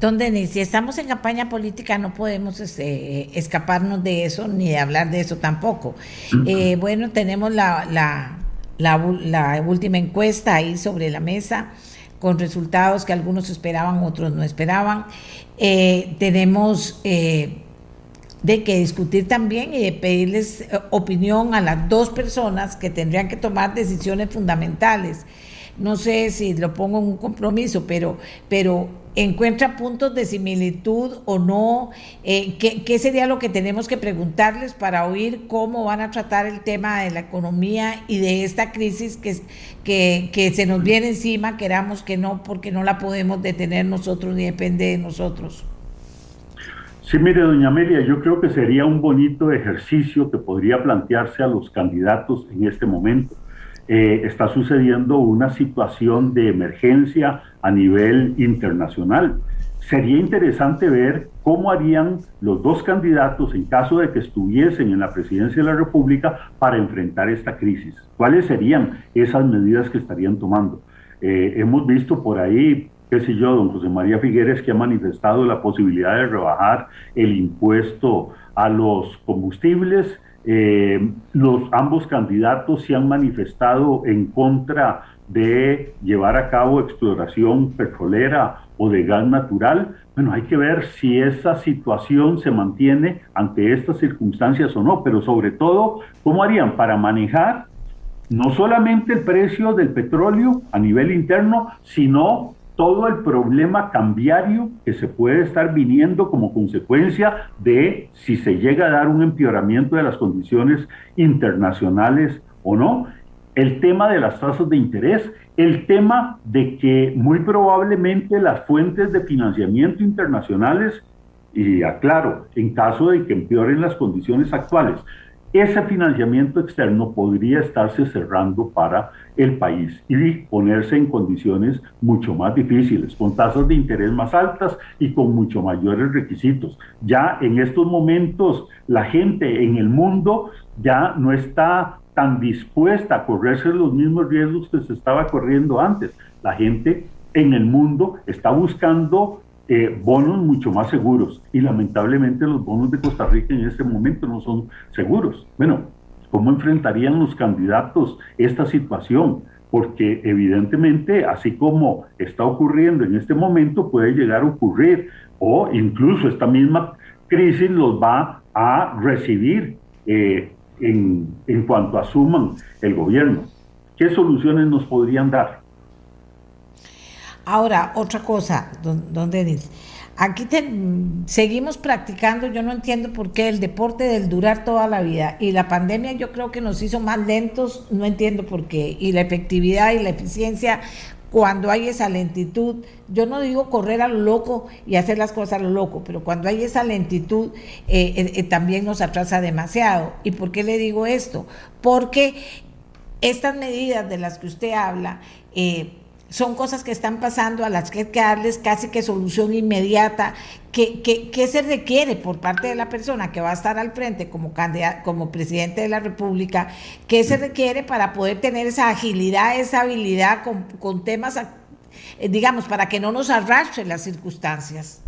Don Denis, si estamos en campaña política no podemos este, escaparnos de eso ni de hablar de eso tampoco. Eh, bueno, tenemos la, la, la, última encuesta ahí sobre la mesa con resultados que algunos esperaban, otros no esperaban. Eh, tenemos eh, de que discutir también y de pedirles eh, opinión a las dos personas que tendrían que tomar decisiones fundamentales. No sé si lo pongo en un compromiso, pero, pero encuentra puntos de similitud o no. Eh, ¿qué, sería lo que tenemos que preguntarles para oír cómo van a tratar el tema de la economía y de esta crisis que, que, que se nos viene encima, queramos que no, porque no la podemos detener nosotros ni depende de nosotros? Sí, mire, doña Amelia, yo creo que sería un bonito ejercicio que podría plantearse a los candidatos en este momento. Eh, está sucediendo una situación de emergencia a nivel internacional. Sería interesante ver cómo harían los dos candidatos en caso de que estuviesen en la presidencia de la República para enfrentar esta crisis. ¿Cuáles serían esas medidas que estarían tomando? Eh, hemos visto por ahí qué sé yo, don José María Figueres, que ha manifestado la posibilidad de rebajar el impuesto a los combustibles. Eh, los ambos candidatos se han manifestado en contra de llevar a cabo exploración petrolera o de gas natural. Bueno, hay que ver si esa situación se mantiene ante estas circunstancias o no, pero sobre todo, ¿cómo harían para manejar no solamente el precio del petróleo a nivel interno, sino todo el problema cambiario que se puede estar viniendo como consecuencia de si se llega a dar un empeoramiento de las condiciones internacionales o no, el tema de las tasas de interés, el tema de que muy probablemente las fuentes de financiamiento internacionales, y aclaro, en caso de que empeoren las condiciones actuales, ese financiamiento externo podría estarse cerrando para el país y ponerse en condiciones mucho más difíciles, con tasas de interés más altas y con mucho mayores requisitos. Ya en estos momentos la gente en el mundo ya no está tan dispuesta a correrse los mismos riesgos que se estaba corriendo antes. La gente en el mundo está buscando eh, bonos mucho más seguros y lamentablemente los bonos de Costa Rica en este momento no son seguros. Bueno, ¿cómo enfrentarían los candidatos esta situación? Porque evidentemente, así como está ocurriendo en este momento, puede llegar a ocurrir o incluso esta misma crisis los va a recibir eh, en, en cuanto asuman el gobierno. ¿Qué soluciones nos podrían dar? Ahora, otra cosa, don, don. Aquí seguimos practicando, yo no entiendo por qué el deporte del durar toda la vida y la pandemia yo creo que nos hizo más lentos, no entiendo por qué, y la efectividad y la eficiencia cuando hay esa lentitud, yo no digo correr a lo loco y hacer las cosas a lo loco, pero cuando hay esa lentitud eh, eh, eh, también nos atrasa demasiado. ¿Y por qué le digo esto? Porque estas medidas de las que usted habla, son cosas que están pasando a las que hay que darles casi que solución inmediata. ¿Qué, qué, se requiere por parte de la persona que va a estar al frente como, como presidente de la República? ¿Qué se requiere para poder tener esa agilidad, esa habilidad con, con temas, eh, digamos, para que no nos arrastren las circunstancias?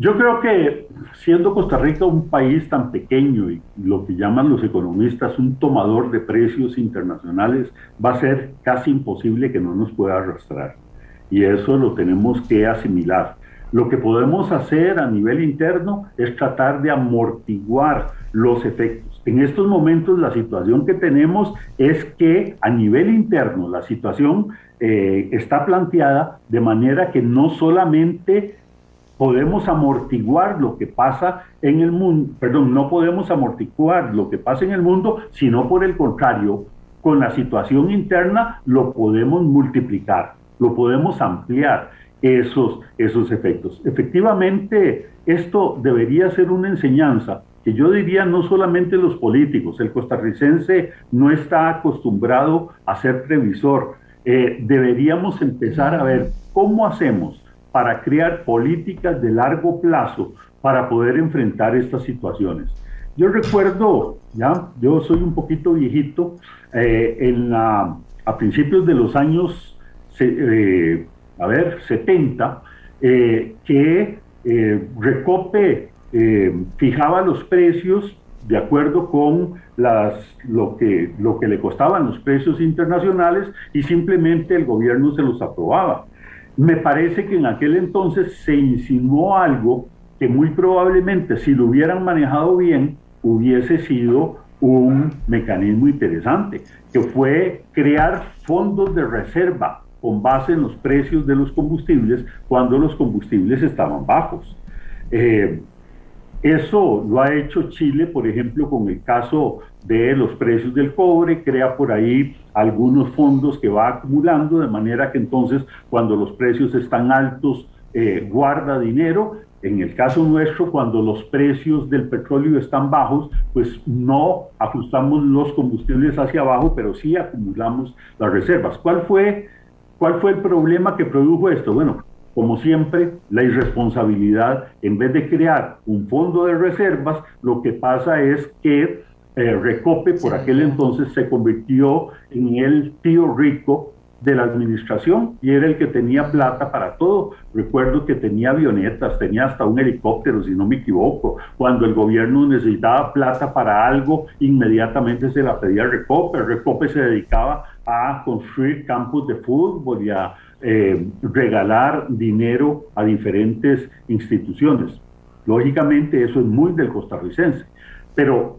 Yo creo que siendo Costa Rica un país tan pequeño y lo que llaman los economistas un tomador de precios internacionales, va a ser casi imposible que no nos pueda arrastrar. Y eso lo tenemos que asimilar. Lo que podemos hacer a nivel interno es tratar de amortiguar los efectos. En estos momentos la situación que tenemos es que a nivel interno la situación eh, está planteada de manera que no solamente podemos amortiguar lo que pasa en el mundo, perdón, no podemos amortiguar lo que pasa en el mundo, sino por el contrario, con la situación interna lo podemos multiplicar, lo podemos ampliar esos, esos efectos. Efectivamente, esto debería ser una enseñanza que yo diría no solamente los políticos, el costarricense no está acostumbrado a ser previsor, eh, deberíamos empezar a ver cómo hacemos para crear políticas de largo plazo para poder enfrentar estas situaciones. Yo recuerdo, ya, yo soy un poquito viejito, eh, en la, a principios de los años, eh, a ver, 70, eh, que Recope fijaba los precios de acuerdo con las, lo, que, lo que le costaban los precios internacionales y simplemente el gobierno se los aprobaba. Me parece que en aquel entonces se insinuó algo que muy probablemente si lo hubieran manejado bien hubiese sido un mecanismo interesante, que fue crear fondos de reserva con base en los precios de los combustibles cuando los combustibles estaban bajos. Eh, eso lo ha hecho Chile, por ejemplo, con el caso de los precios del cobre, crea por ahí algunos fondos que va acumulando, de manera que entonces cuando los precios están altos, eh, guarda dinero en el caso nuestro, cuando los precios del petróleo están bajos, pues no ajustamos los combustibles hacia abajo, pero sí acumulamos las reservas. ¿Cuál fue, cuál fue el problema que produjo esto? Bueno, como siempre, la irresponsabilidad, en vez de crear un fondo de reservas, lo que pasa es que eh, Recope por aquel entonces se convirtió en el tío rico de la administración y era el que tenía plata para todo. Recuerdo que tenía avionetas, tenía hasta un helicóptero, si no me equivoco. Cuando el gobierno necesitaba plata para algo, inmediatamente se la pedía a Recope. Recope se dedicaba a construir campos de fútbol y a eh, regalar dinero a diferentes instituciones. Lógicamente eso es muy del costarricense, pero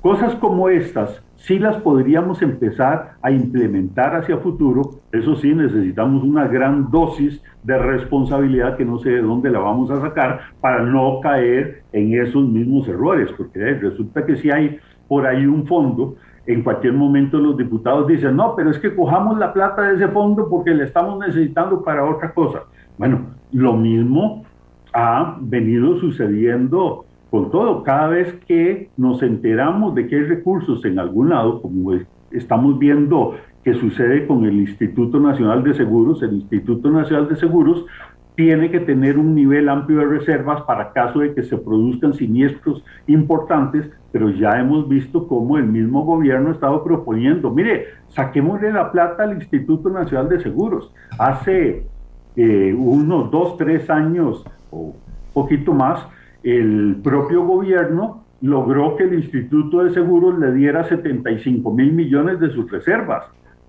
cosas como estas sí las podríamos empezar a implementar hacia futuro. Eso sí, necesitamos una gran dosis de responsabilidad que no sé de dónde la vamos a sacar para no caer en esos mismos errores, porque resulta que si hay por ahí un fondo, en cualquier momento los diputados dicen, no, pero es que cojamos la plata de ese fondo porque le estamos necesitando para otra cosa. Bueno, lo mismo ha venido sucediendo con todo, cada vez que nos enteramos de que hay recursos en algún lado, como estamos viendo que sucede con el Instituto Nacional de Seguros, el Instituto Nacional de Seguros tiene que tener un nivel amplio de reservas para caso de que se produzcan siniestros importantes, pero ya hemos visto cómo el mismo gobierno ha estado proponiendo, mire, saquémosle la plata al Instituto Nacional de Seguros. Hace eh, unos dos, tres años o poquito más, el propio gobierno logró que el Instituto de Seguros le diera 75 mil millones de sus reservas.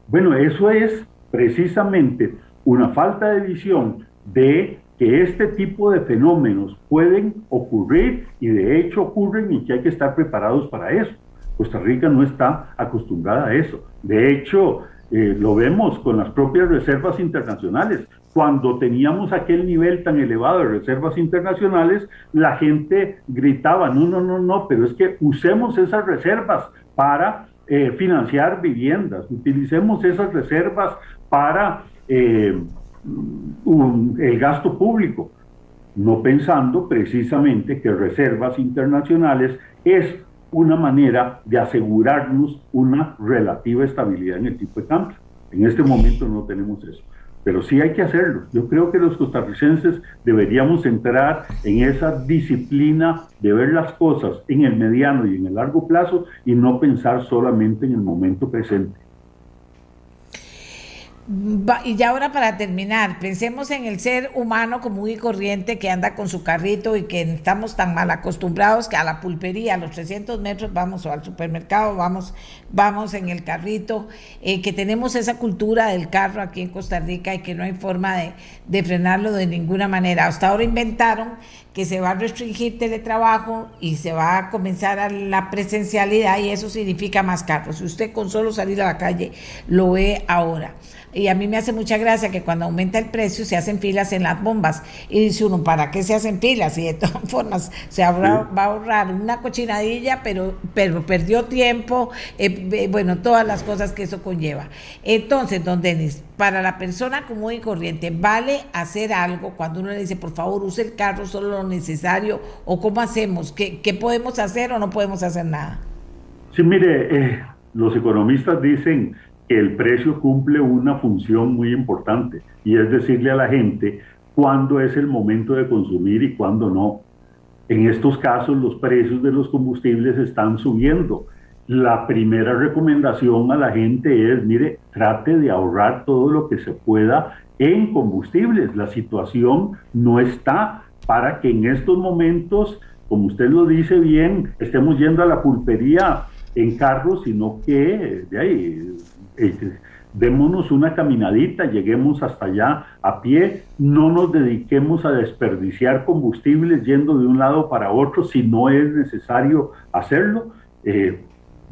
Bueno, eso es precisamente una falta de visión de que este tipo de fenómenos pueden ocurrir y de hecho ocurren y que hay que estar preparados para eso. Costa Rica no está acostumbrada a eso. De hecho, eh, lo vemos con las propias reservas internacionales. Cuando teníamos aquel nivel tan elevado de reservas internacionales, la gente gritaba, no, no, no, no, pero es que usemos esas reservas para eh, financiar viviendas, utilicemos esas reservas para eh, el gasto público, no pensando precisamente que reservas internacionales es una manera de asegurarnos una relativa estabilidad en el tipo de cambio. En este momento no tenemos eso, pero sí hay que hacerlo. Yo creo que los costarricenses deberíamos entrar en esa disciplina de ver las cosas en el mediano y en el largo plazo y no pensar solamente en el momento presente. Y ya ahora para terminar, pensemos en el ser humano común y corriente que anda con su carrito y que estamos tan mal acostumbrados que a la pulpería, a los 300 metros vamos o al supermercado, vamos, vamos en el carrito, eh, que tenemos esa cultura del carro aquí en Costa Rica y que no hay forma de, de frenarlo de ninguna manera. Hasta ahora inventaron que se va a restringir teletrabajo y se va a comenzar a la presencialidad y eso significa más carros. Si usted con solo salir a la calle lo ve ahora. Y a mí me hace mucha gracia que cuando aumenta el precio se hacen filas en las bombas. Y dice uno, ¿para qué se hacen filas? Y de todas (laughs) formas se va a ahorrar una cochinadilla, pero, pero perdió tiempo, eh, bueno, todas las cosas que eso conlleva. Entonces, don Denis, para la persona común y corriente, ¿vale hacer algo cuando uno le dice, por favor, use el carro solo lo necesario? ¿O cómo hacemos? ¿Qué, qué podemos hacer o no podemos hacer nada? Sí, mire, eh, los economistas dicen el precio cumple una función muy importante y es decirle a la gente cuándo es el momento de consumir y cuándo no. En estos casos los precios de los combustibles están subiendo. La primera recomendación a la gente es, mire, trate de ahorrar todo lo que se pueda en combustibles. La situación no está para que en estos momentos, como usted lo dice bien, estemos yendo a la pulpería en carros, sino que de ahí eh, démonos una caminadita, lleguemos hasta allá a pie, no nos dediquemos a desperdiciar combustibles yendo de un lado para otro si no es necesario hacerlo. Eh,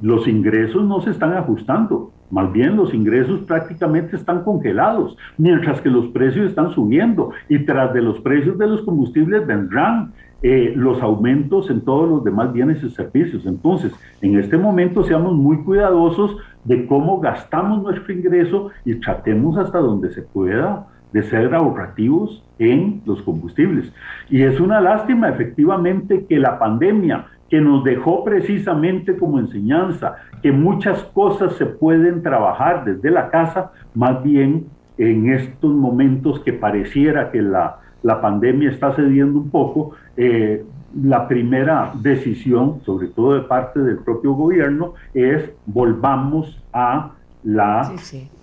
los ingresos no se están ajustando, más bien los ingresos prácticamente están congelados, mientras que los precios están subiendo y tras de los precios de los combustibles vendrán eh, los aumentos en todos los demás bienes y servicios. Entonces, en este momento seamos muy cuidadosos de cómo gastamos nuestro ingreso y tratemos hasta donde se pueda de ser ahorrativos en los combustibles. Y es una lástima efectivamente que la pandemia que nos dejó precisamente como enseñanza que muchas cosas se pueden trabajar desde la casa, más bien en estos momentos que pareciera que la, la pandemia está cediendo un poco, eh, la primera decisión, sobre todo de parte del propio gobierno, es volvamos a la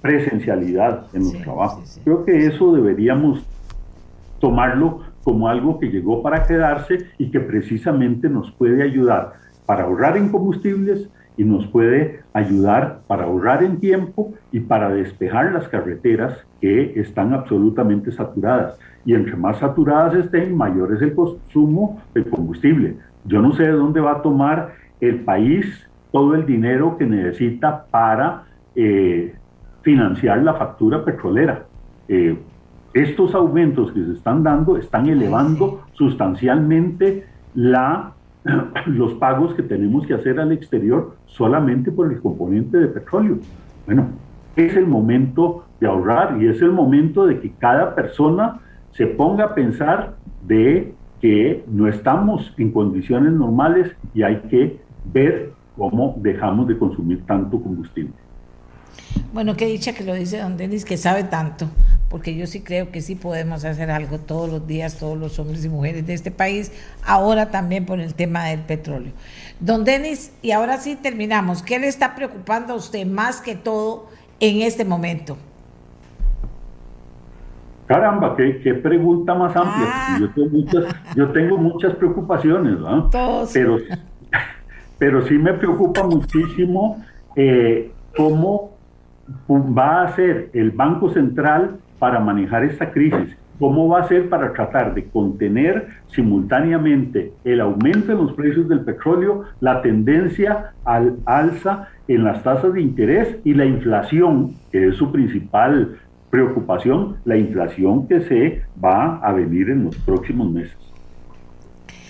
presencialidad en los trabajos. Creo que eso deberíamos tomarlo como algo que llegó para quedarse y que precisamente nos puede ayudar para ahorrar en combustibles y nos puede ayudar para ahorrar en tiempo y para despejar las carreteras que están absolutamente saturadas. Y entre más saturadas estén, mayor es el consumo de combustible. Yo no sé de dónde va a tomar el país todo el dinero que necesita para eh, financiar la factura petrolera. Eh, estos aumentos que se están dando están elevando sustancialmente la, (clears throat) los pagos que tenemos que hacer al exterior solamente por el componente de petróleo. Bueno, es el momento de ahorrar y es el momento de que cada persona se ponga a pensar de que no estamos en condiciones normales y hay que ver cómo dejamos de consumir tanto combustible. Bueno, qué dicha que lo dice don Denis, que sabe tanto, porque yo sí creo que sí podemos hacer algo todos los días, todos los hombres y mujeres de este país, ahora también por el tema del petróleo. Don Denis, y ahora sí terminamos, ¿qué le está preocupando a usted más que todo en este momento? Caramba, qué, pregunta más amplia. Ah. Yo, tengo muchas, yo tengo muchas preocupaciones, ¿no? Pero, pero sí me preocupa muchísimo eh, cómo va a ser el Banco Central para manejar esta crisis? ¿Cómo va a ser para tratar de contener simultáneamente el aumento en los precios del petróleo, la tendencia al alza en las tasas de interés y la inflación, que es su principal preocupación, la inflación que se va a venir en los próximos meses?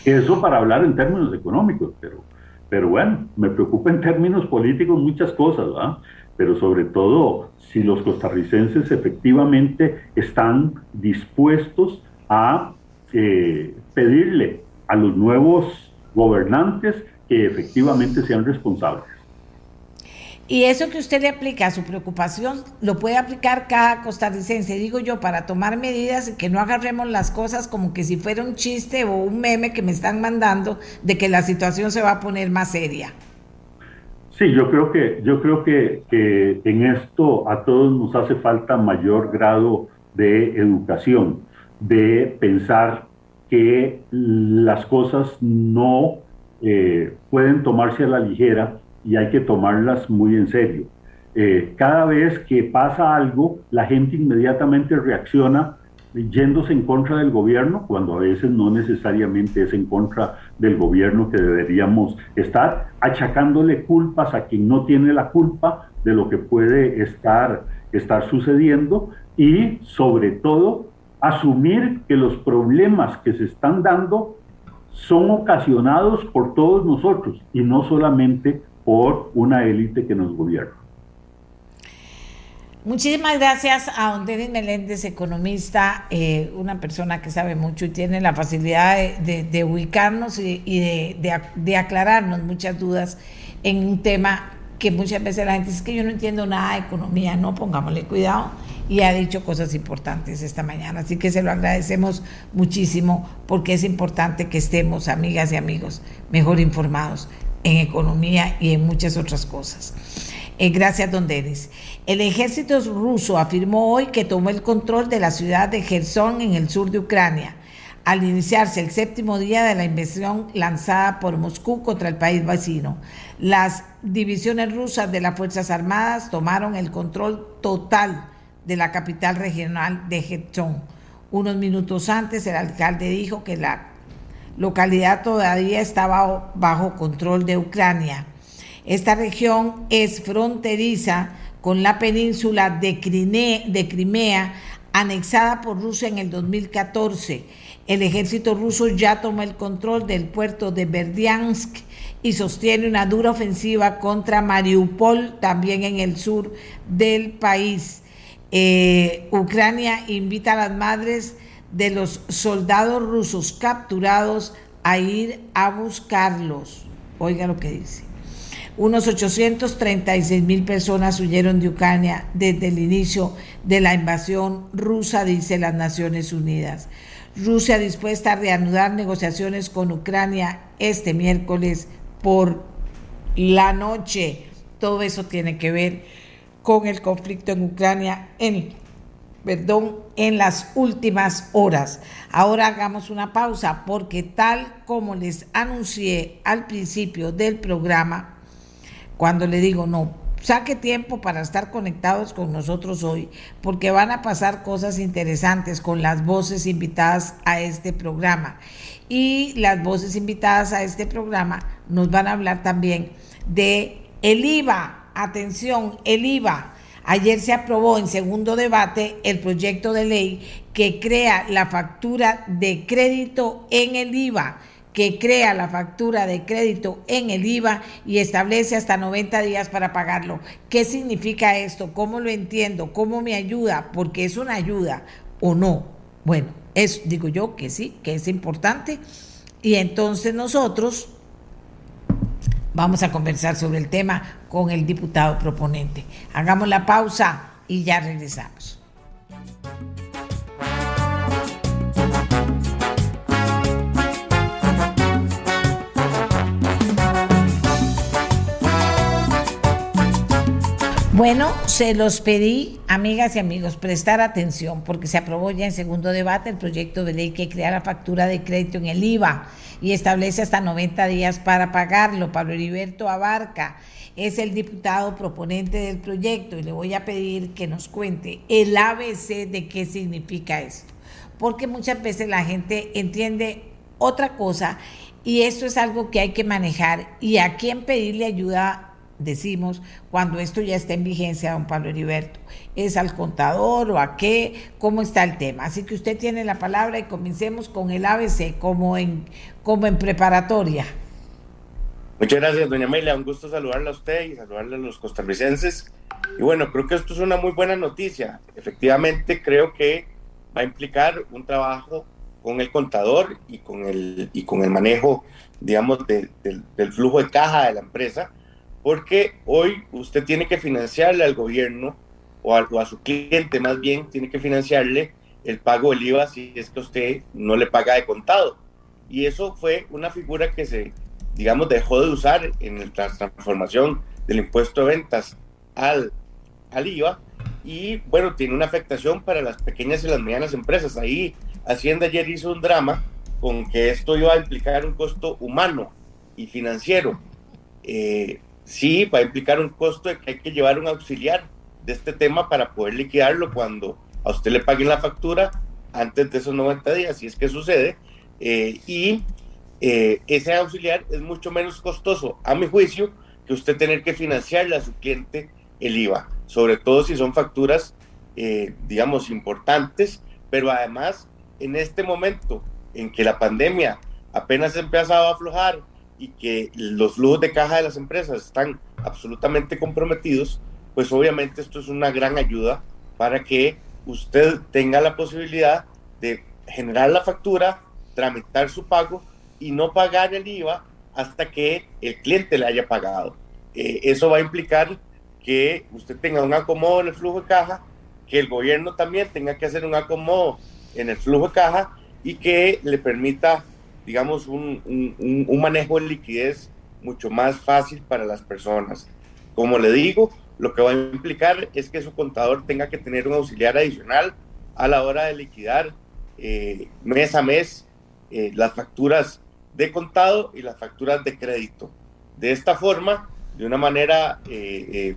Eso para hablar en términos económicos, pero, pero bueno, me preocupa en términos políticos muchas cosas, ¿verdad? Pero sobre todo si los costarricenses efectivamente están dispuestos a eh, pedirle a los nuevos gobernantes que efectivamente sean responsables. Y eso que usted le aplica a su preocupación, lo puede aplicar cada costarricense, digo yo, para tomar medidas y que no agarremos las cosas como que si fuera un chiste o un meme que me están mandando de que la situación se va a poner más seria. Sí, yo creo que, yo creo que, en esto a todos nos hace falta mayor grado de educación, de pensar que las cosas no eh, pueden tomarse a la ligera y hay que tomarlas muy en serio. Eh, cada vez que pasa algo, la gente inmediatamente reacciona yéndose en contra del gobierno, cuando a veces no necesariamente es en contra del gobierno que deberíamos estar, achacándole culpas a quien no tiene la culpa de lo que puede estar, estar sucediendo y sobre todo asumir que los problemas que se están dando son ocasionados por todos nosotros y no solamente por una élite que nos gobierna. Muchísimas gracias a don Denis Meléndez, economista, eh, una persona que sabe mucho y tiene la facilidad de, ubicarnos y, de, aclararnos muchas dudas en un tema que muchas veces la gente dice que yo no entiendo nada de economía, no, pongámosle cuidado, y ha dicho cosas importantes esta mañana, así que se lo agradecemos muchísimo porque es importante que estemos, amigas y amigos, mejor informados en economía y en muchas otras cosas. Eh, gracias, don Denis. El ejército ruso afirmó hoy que tomó el control de la ciudad de Gerson en el sur de Ucrania, al iniciarse el séptimo día de la invasión lanzada por Moscú contra el país vecino. Las divisiones rusas de las Fuerzas Armadas tomaron el control total de la capital regional de Gerson. Unos minutos antes, el alcalde dijo que la localidad todavía estaba bajo control de Ucrania. Esta región es fronteriza con la península de, Crimea, anexada por Rusia en el 2014. El ejército ruso ya tomó el control del puerto de Berdiansk y sostiene una dura ofensiva contra Mariupol, también en el sur del país. Eh, Ucrania invita a las madres de los soldados rusos capturados a ir a buscarlos. Oiga lo que dice. Unos 836 mil personas huyeron de Ucrania desde el inicio de la invasión rusa, dice las Naciones Unidas. Rusia dispuesta a reanudar negociaciones con Ucrania este miércoles por la noche. Todo eso tiene que ver con el conflicto en Ucrania en, perdón, en las últimas horas. Ahora hagamos una pausa porque tal como les anuncié al principio del programa, cuando le digo no, saque tiempo para estar conectados con nosotros hoy, porque van a pasar cosas interesantes con las voces invitadas a este programa. Y las voces invitadas a este programa nos van a hablar también de el IVA. Atención, el IVA. Ayer se aprobó en segundo debate el proyecto de ley que crea la factura de crédito en el IVA que crea la factura de crédito en el IVA y establece hasta 90 días para pagarlo. ¿Qué significa esto? ¿Cómo lo entiendo? ¿Cómo me ayuda? Porque es una ayuda o no. Bueno, es, digo yo que sí, que es importante. Y entonces nosotros vamos a conversar sobre el tema con el diputado proponente. Hagamos la pausa y ya regresamos. Bueno, se los pedí, amigas y amigos, prestar atención porque se aprobó ya en segundo debate el proyecto de ley que crea la factura de crédito en el IVA y establece hasta 90 días para pagarlo. Pablo Heriberto Abarca es el diputado proponente del proyecto y le voy a pedir que nos cuente el ABC de qué significa esto. Porque muchas veces la gente entiende otra cosa y esto es algo que hay que manejar y a quién pedirle ayuda decimos cuando esto ya está en vigencia, don Pablo Heriberto? ¿Es al contador o a qué? ¿Cómo está el tema? Así que usted tiene la palabra y comencemos con el ABC como en, como en preparatoria. Muchas gracias, doña Amelia. Un gusto saludarla a usted y saludarle a los costarricenses. Y bueno, creo que esto es una muy buena noticia. Efectivamente, creo que va a implicar un trabajo con el contador y con el, y con el manejo, digamos, del flujo de caja de la empresa porque hoy usted tiene que financiarle al gobierno o a, su cliente más bien, tiene que financiarle el pago del IVA si es que usted no le paga de contado. Y eso fue una figura que se, digamos, dejó de usar en la transformación del impuesto de ventas al, al IVA y bueno, tiene una afectación para las pequeñas y las medianas empresas. Ahí Hacienda ayer hizo un drama con que esto iba a implicar un costo humano y financiero. Eh, sí va a implicar un costo de que hay que llevar un auxiliar de este tema para poder liquidarlo cuando a usted le paguen la factura antes de esos 90 días, si es que sucede, eh, y eh, ese auxiliar es mucho menos costoso, a mi juicio, que usted tener que financiarle a su cliente el IVA, sobre todo si son facturas, eh, digamos, importantes, pero además en este momento en que la pandemia apenas ha empezado a aflojar, y que los flujos de caja de las empresas están absolutamente comprometidos, pues obviamente esto es una gran ayuda para que usted tenga la posibilidad de generar la factura, tramitar su pago y no pagar el IVA hasta que el cliente le haya pagado. Eh, eso va a implicar que usted tenga un acomodo en el flujo de caja, que el gobierno también tenga que hacer un acomodo en el flujo de caja y que le permita digamos, un, un, manejo de liquidez mucho más fácil para las personas. Como le digo, lo que va a implicar es que su contador tenga que tener un auxiliar adicional a la hora de liquidar eh, mes a mes eh, las facturas de contado y las facturas de crédito. De esta forma, de una manera, eh,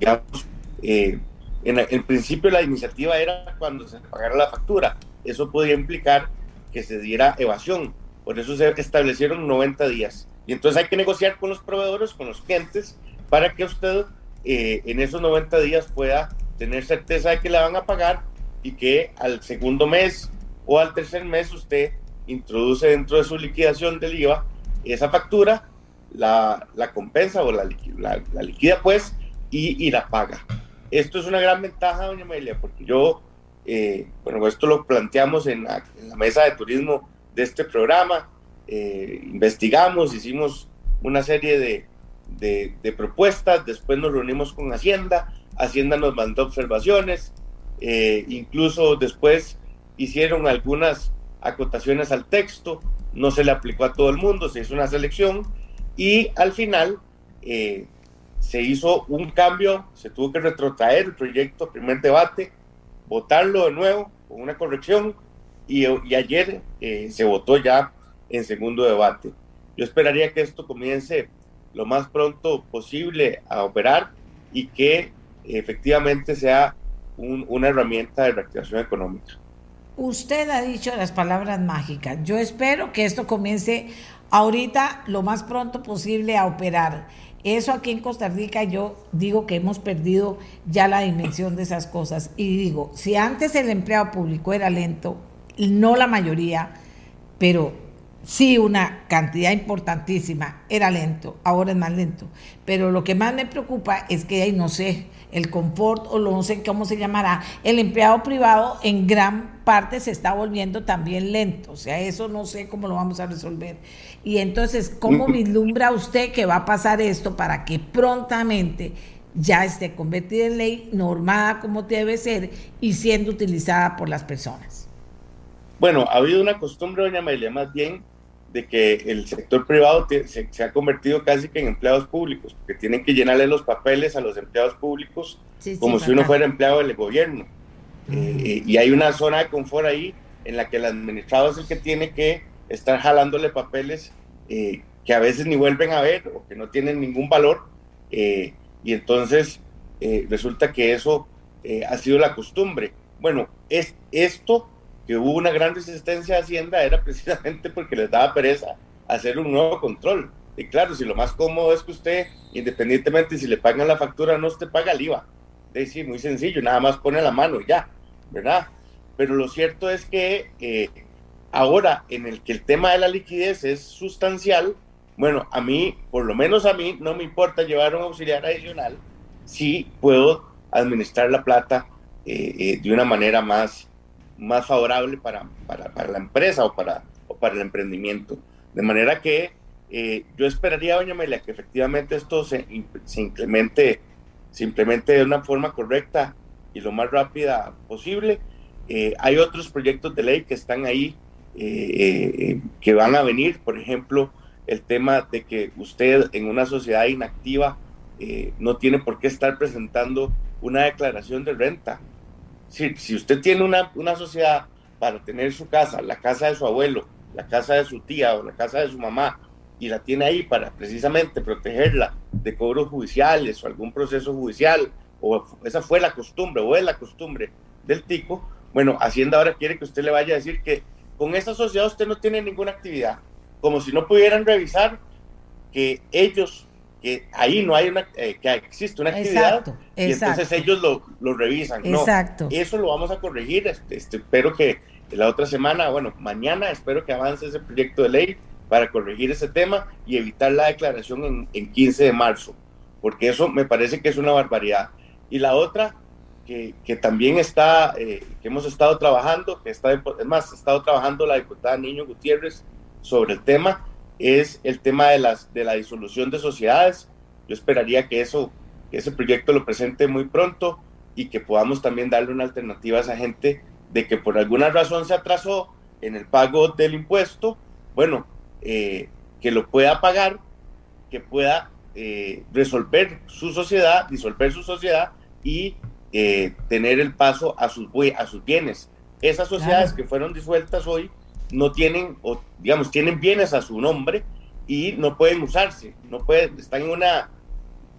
digamos, en, en principio la iniciativa era cuando se pagara la factura. Eso podría implicar que se diera evasión. Por eso se establecieron 90 días. Y entonces hay que negociar con los proveedores, con los clientes, para que usted eh, en esos 90 días pueda tener certeza de que le van a pagar y que al segundo mes o al tercer mes usted introduce dentro de su liquidación del IVA esa factura, la, la compensa o la, la, liquida pues y, y, la paga. Esto es una gran ventaja, doña Amelia, porque yo eh, bueno, esto lo planteamos en la, mesa de turismo de este programa, eh, investigamos, hicimos una serie de, de, propuestas, después nos reunimos con Hacienda, Hacienda nos mandó observaciones, eh, incluso después hicieron algunas acotaciones al texto, no se le aplicó a todo el mundo, se hizo una selección y al final eh, se hizo un cambio, se tuvo que retrotraer el proyecto, primer debate, votarlo de nuevo con una corrección y, ayer eh, se votó ya en segundo debate. Yo esperaría que esto comience lo más pronto posible a operar y que efectivamente sea una herramienta de reactivación económica. Usted ha dicho las palabras mágicas. Yo espero que esto comience ahorita lo más pronto posible a operar. Eso aquí en Costa Rica yo digo que hemos perdido ya la dimensión de esas cosas. Y digo, si antes el empleado público era lento, no la mayoría, pero sí una cantidad importantísima, era lento, ahora es más lento. Pero lo que más me preocupa es que, ahí no sé, el confort o no sé cómo se llamará, el empleado privado en gran parte se está volviendo también lento. O sea, eso no sé cómo lo vamos a resolver. Y entonces, ¿cómo vislumbra usted que va a pasar esto para que prontamente ya esté convertida en ley, normada como debe ser y siendo utilizada por las personas? Bueno, ha habido una costumbre, doña Amelia, más bien de que el sector privado se, ha convertido casi que en empleados públicos, porque tienen que llenarle los papeles a los empleados públicos como si uno fuera empleado del gobierno. Eh, y hay una zona de confort ahí en la que el administrador es el que tiene que estar jalándole papeles eh, que a veces ni vuelven a ver o que no tienen ningún valor. Eh, y entonces resulta que eso ha sido la costumbre. Bueno, es esto que hubo una gran resistencia a Hacienda era precisamente porque les daba pereza hacer un nuevo control. Y claro, si lo más cómodo es que usted, independientemente si le pagan la factura o no, usted paga el IVA. Es decir, muy sencillo, nada más pone la mano y ya, ¿verdad? Pero lo cierto es que eh, ahora en el que el tema de la liquidez es sustancial, bueno, a mí, por lo menos a mí, no me importa llevar un auxiliar adicional si puedo administrar la plata eh, eh, de una manera más, más favorable para, para, para, la empresa o para, o para el emprendimiento. De manera que eh, yo esperaría, doña Amelia, que efectivamente esto se, se, implemente, se implemente de una forma correcta y lo más rápida posible. Eh, hay otros proyectos de ley que están ahí, eh, que van a venir, por ejemplo, el tema de que usted en una sociedad inactiva no tiene por qué estar presentando una declaración de renta si, si usted tiene una, una sociedad para tener su casa, la casa de su abuelo, la casa de su tía o la casa de su mamá, y la tiene ahí para precisamente protegerla de cobros judiciales o algún proceso judicial, o esa fue la costumbre o es la costumbre del tico, bueno, Hacienda ahora quiere que usted le vaya a decir que con esa sociedad usted no tiene ninguna actividad, como si no pudieran revisar que ellos que ahí no hay una, eh, que existe una actividad y entonces ellos lo, lo revisan. Exacto. eso lo vamos a corregir. Este, este, espero que la otra semana, bueno, mañana espero que avance ese proyecto de ley para corregir ese tema y evitar la declaración en, en 15 de marzo, porque eso me parece que es una barbaridad. Y la otra, que, que también está, eh, que hemos estado trabajando, que está, es más, ha estado trabajando la diputada Niño Gutiérrez sobre el tema, es el tema de, las, de la disolución de sociedades. Yo esperaría que, eso, que ese proyecto lo presente muy pronto y que podamos también darle una alternativa a esa gente de que por alguna razón se atrasó en el pago del impuesto, bueno, eh, que lo pueda pagar, que pueda eh, resolver su sociedad, disolver su sociedad y eh, tener el paso a sus, a sus bienes. Esas sociedades que fueron disueltas hoy no tienen, o digamos, tienen bienes a su nombre y no pueden usarse, no pueden, están en una,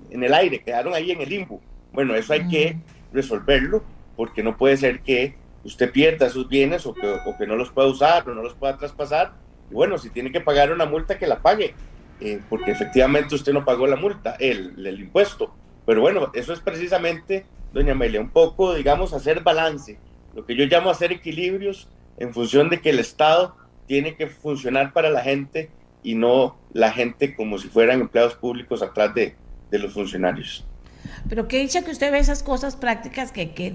en el aire, quedaron ahí en el limbo. Bueno, eso hay que resolverlo, porque no puede ser que usted pierda sus bienes o que, o que no los pueda usar o no los pueda traspasar. Y bueno, si tiene que pagar una multa, que la pague, eh, porque efectivamente usted no pagó la multa, el, el impuesto. Pero bueno, eso es precisamente, doña Amelia, un poco, digamos, hacer balance, lo que yo llamo hacer equilibrios en función de que el Estado tiene que funcionar para la gente y no la gente como si fueran empleados públicos atrás de, los funcionarios. Pero qué dicha que usted ve esas cosas prácticas que, que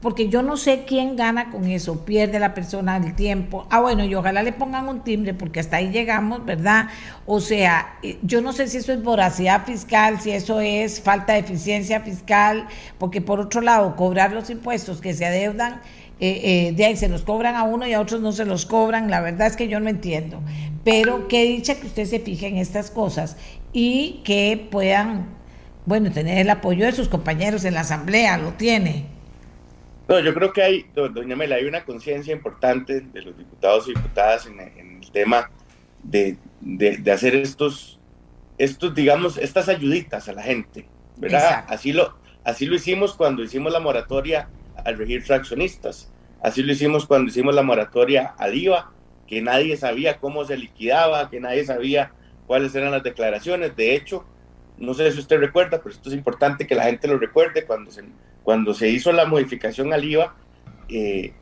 porque yo no sé quién gana con eso, pierde la persona el tiempo. Ah, bueno, y ojalá le pongan un timbre, porque hasta ahí llegamos, ¿verdad? O sea, eh, yo no sé si eso es voracidad fiscal, si eso es falta de eficiencia fiscal, porque por otro lado, cobrar los impuestos que se adeudan, eh, eh, de ahí se los cobran a uno y a otros no se los cobran, la verdad es que yo no entiendo. Pero qué dicha que usted se fije en estas cosas y que puedan, bueno, tener el apoyo de sus compañeros en la asamblea, lo tiene. No, yo creo que hay, doña Mela, hay una conciencia importante de los diputados y diputadas en, el tema de, de, hacer estos, estos, digamos, estas ayuditas a la gente, ¿verdad? Así lo, así lo hicimos cuando hicimos la moratoria al registro accionistas, así lo hicimos cuando hicimos la moratoria al IVA, que nadie sabía cómo se liquidaba, que nadie sabía cuáles eran las declaraciones. De hecho, no sé si usted recuerda, pero esto es importante que la gente lo recuerde, cuando se, cuando se hizo la modificación al IVA, eh,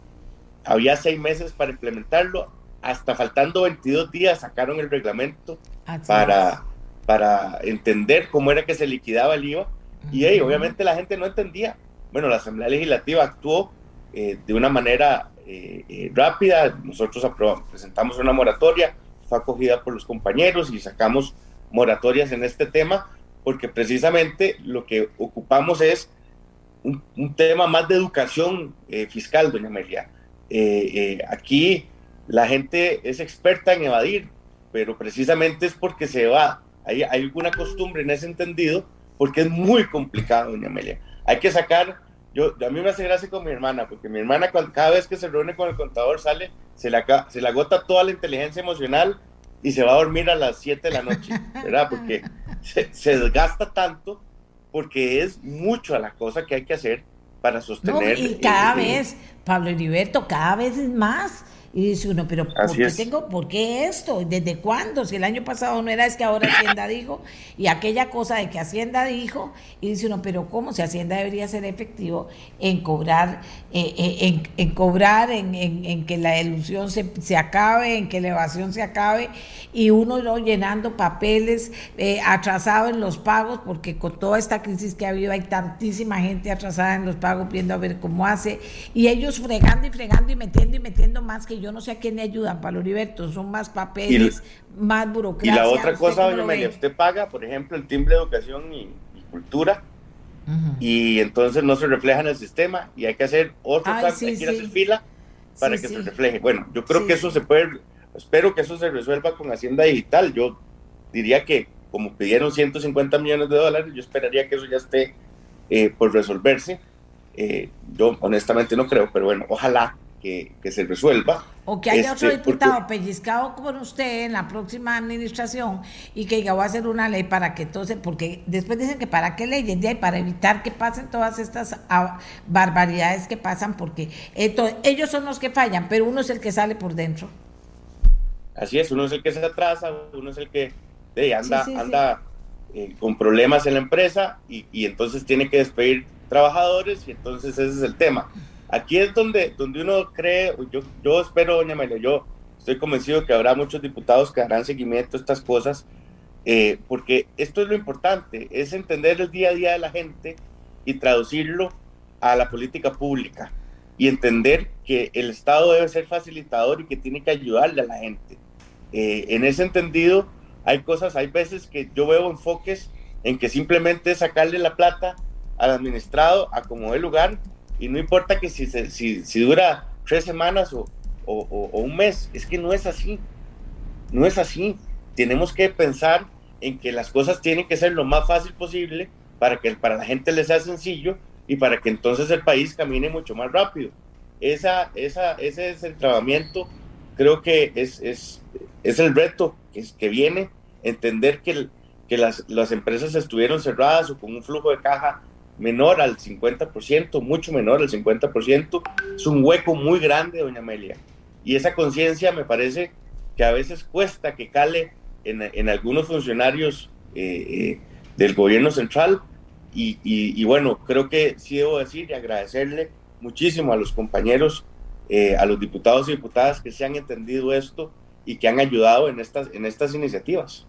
había seis meses para implementarlo, hasta faltando 22 días sacaron el reglamento para, para entender cómo era que se liquidaba el IVA, y ahí, obviamente la gente no entendía. Bueno, la Asamblea Legislativa actuó eh, de una manera eh, eh, rápida. Nosotros presentamos una moratoria, fue acogida por los compañeros y sacamos moratorias en este tema, porque precisamente lo que ocupamos es un, tema más de educación fiscal, doña Amelia. aquí la gente es experta en evadir, pero precisamente es porque se va. Hay alguna costumbre en ese entendido, porque es muy complicado, doña Amelia. Hay que sacar yo, a mí me hace gracia con mi hermana, porque mi hermana cada vez que se reúne con el contador sale, se le, se le agota toda la inteligencia emocional y se va a dormir a las 7 de la noche, ¿verdad? Porque se, desgasta tanto, porque es mucho a la cosa que hay que hacer para sostener. y cada vez, Pablo Heriberto, cada vez es más. Y dice uno, pero ¿por qué, tengo, ¿por qué esto? ¿Desde cuándo? Si el año pasado no era, es que ahora Hacienda dijo, y aquella cosa de que Hacienda dijo, y dice uno, pero ¿cómo? Si Hacienda debería ser efectivo en cobrar, eh, eh, en, en, cobrar, en, en, que la ilusión se, se, acabe, en que la evasión se acabe, y uno no llenando papeles, eh, atrasado en los pagos, porque con toda esta crisis que ha habido hay tantísima gente atrasada en los pagos viendo a ver cómo hace, y ellos fregando y fregando y metiendo y metiendo más que yo no sé a quién le ayudan, Pablo Heriberto, son más papeles, más burocracia. Y la otra cosa, doña Amelia, usted paga, por ejemplo, el timbre de educación y, cultura, y entonces no se refleja en el sistema, y hay que hacer otro hay que a hacer fila para que se refleje. Bueno, yo creo que eso se puede, espero que eso se resuelva con Hacienda Digital. Yo diría que como pidieron 150 millones de dólares, yo esperaría que eso ya esté eh, por resolverse. Eh, yo honestamente no creo, pero bueno, ojalá que, se resuelva. O que haya otro este, diputado pellizcado con usted en la próxima administración y que diga, voy a hacer una ley para que entonces, porque después dicen que para qué leyes de ahí, para evitar que pasen todas estas ah, barbaridades que pasan, porque ellos son los que fallan, pero uno es el que sale por dentro. Así es, uno es el que se atrasa, uno es el que anda, anda eh, con problemas en la empresa y, y entonces tiene que despedir trabajadores y entonces ese es el tema. Aquí es donde, donde uno cree, yo, yo espero, doña Amelia, yo estoy convencido que habrá muchos diputados que harán seguimiento a estas cosas, eh, porque esto es lo importante, es entender el día a día de la gente y traducirlo a la política pública y entender que el Estado debe ser facilitador y que tiene que ayudarle a la gente. Eh, en ese entendido, hay cosas, hay veces que yo veo enfoques en que simplemente sacarle la plata al administrado a como el lugar y no importa que si, si, si dura tres semanas o, o, un mes, es que no es así. No es así. Tenemos que pensar en que las cosas tienen que ser lo más fácil posible para que para la gente les sea sencillo y para que entonces el país camine mucho más rápido. Esa, esa, ese es el tratamiento, creo que es, es, es el reto que, que viene, entender que, que las, las empresas estuvieron cerradas o con un flujo de caja menor al 50%, mucho menor al 50%, es un hueco muy grande, doña Amelia. Y esa conciencia me parece que a veces cuesta que cale en, en algunos funcionarios eh, eh, del gobierno central. Y, bueno, creo que sí debo decir y agradecerle muchísimo a los compañeros, eh, a los diputados y diputadas que se han entendido esto y que han ayudado en estas, en estas iniciativas.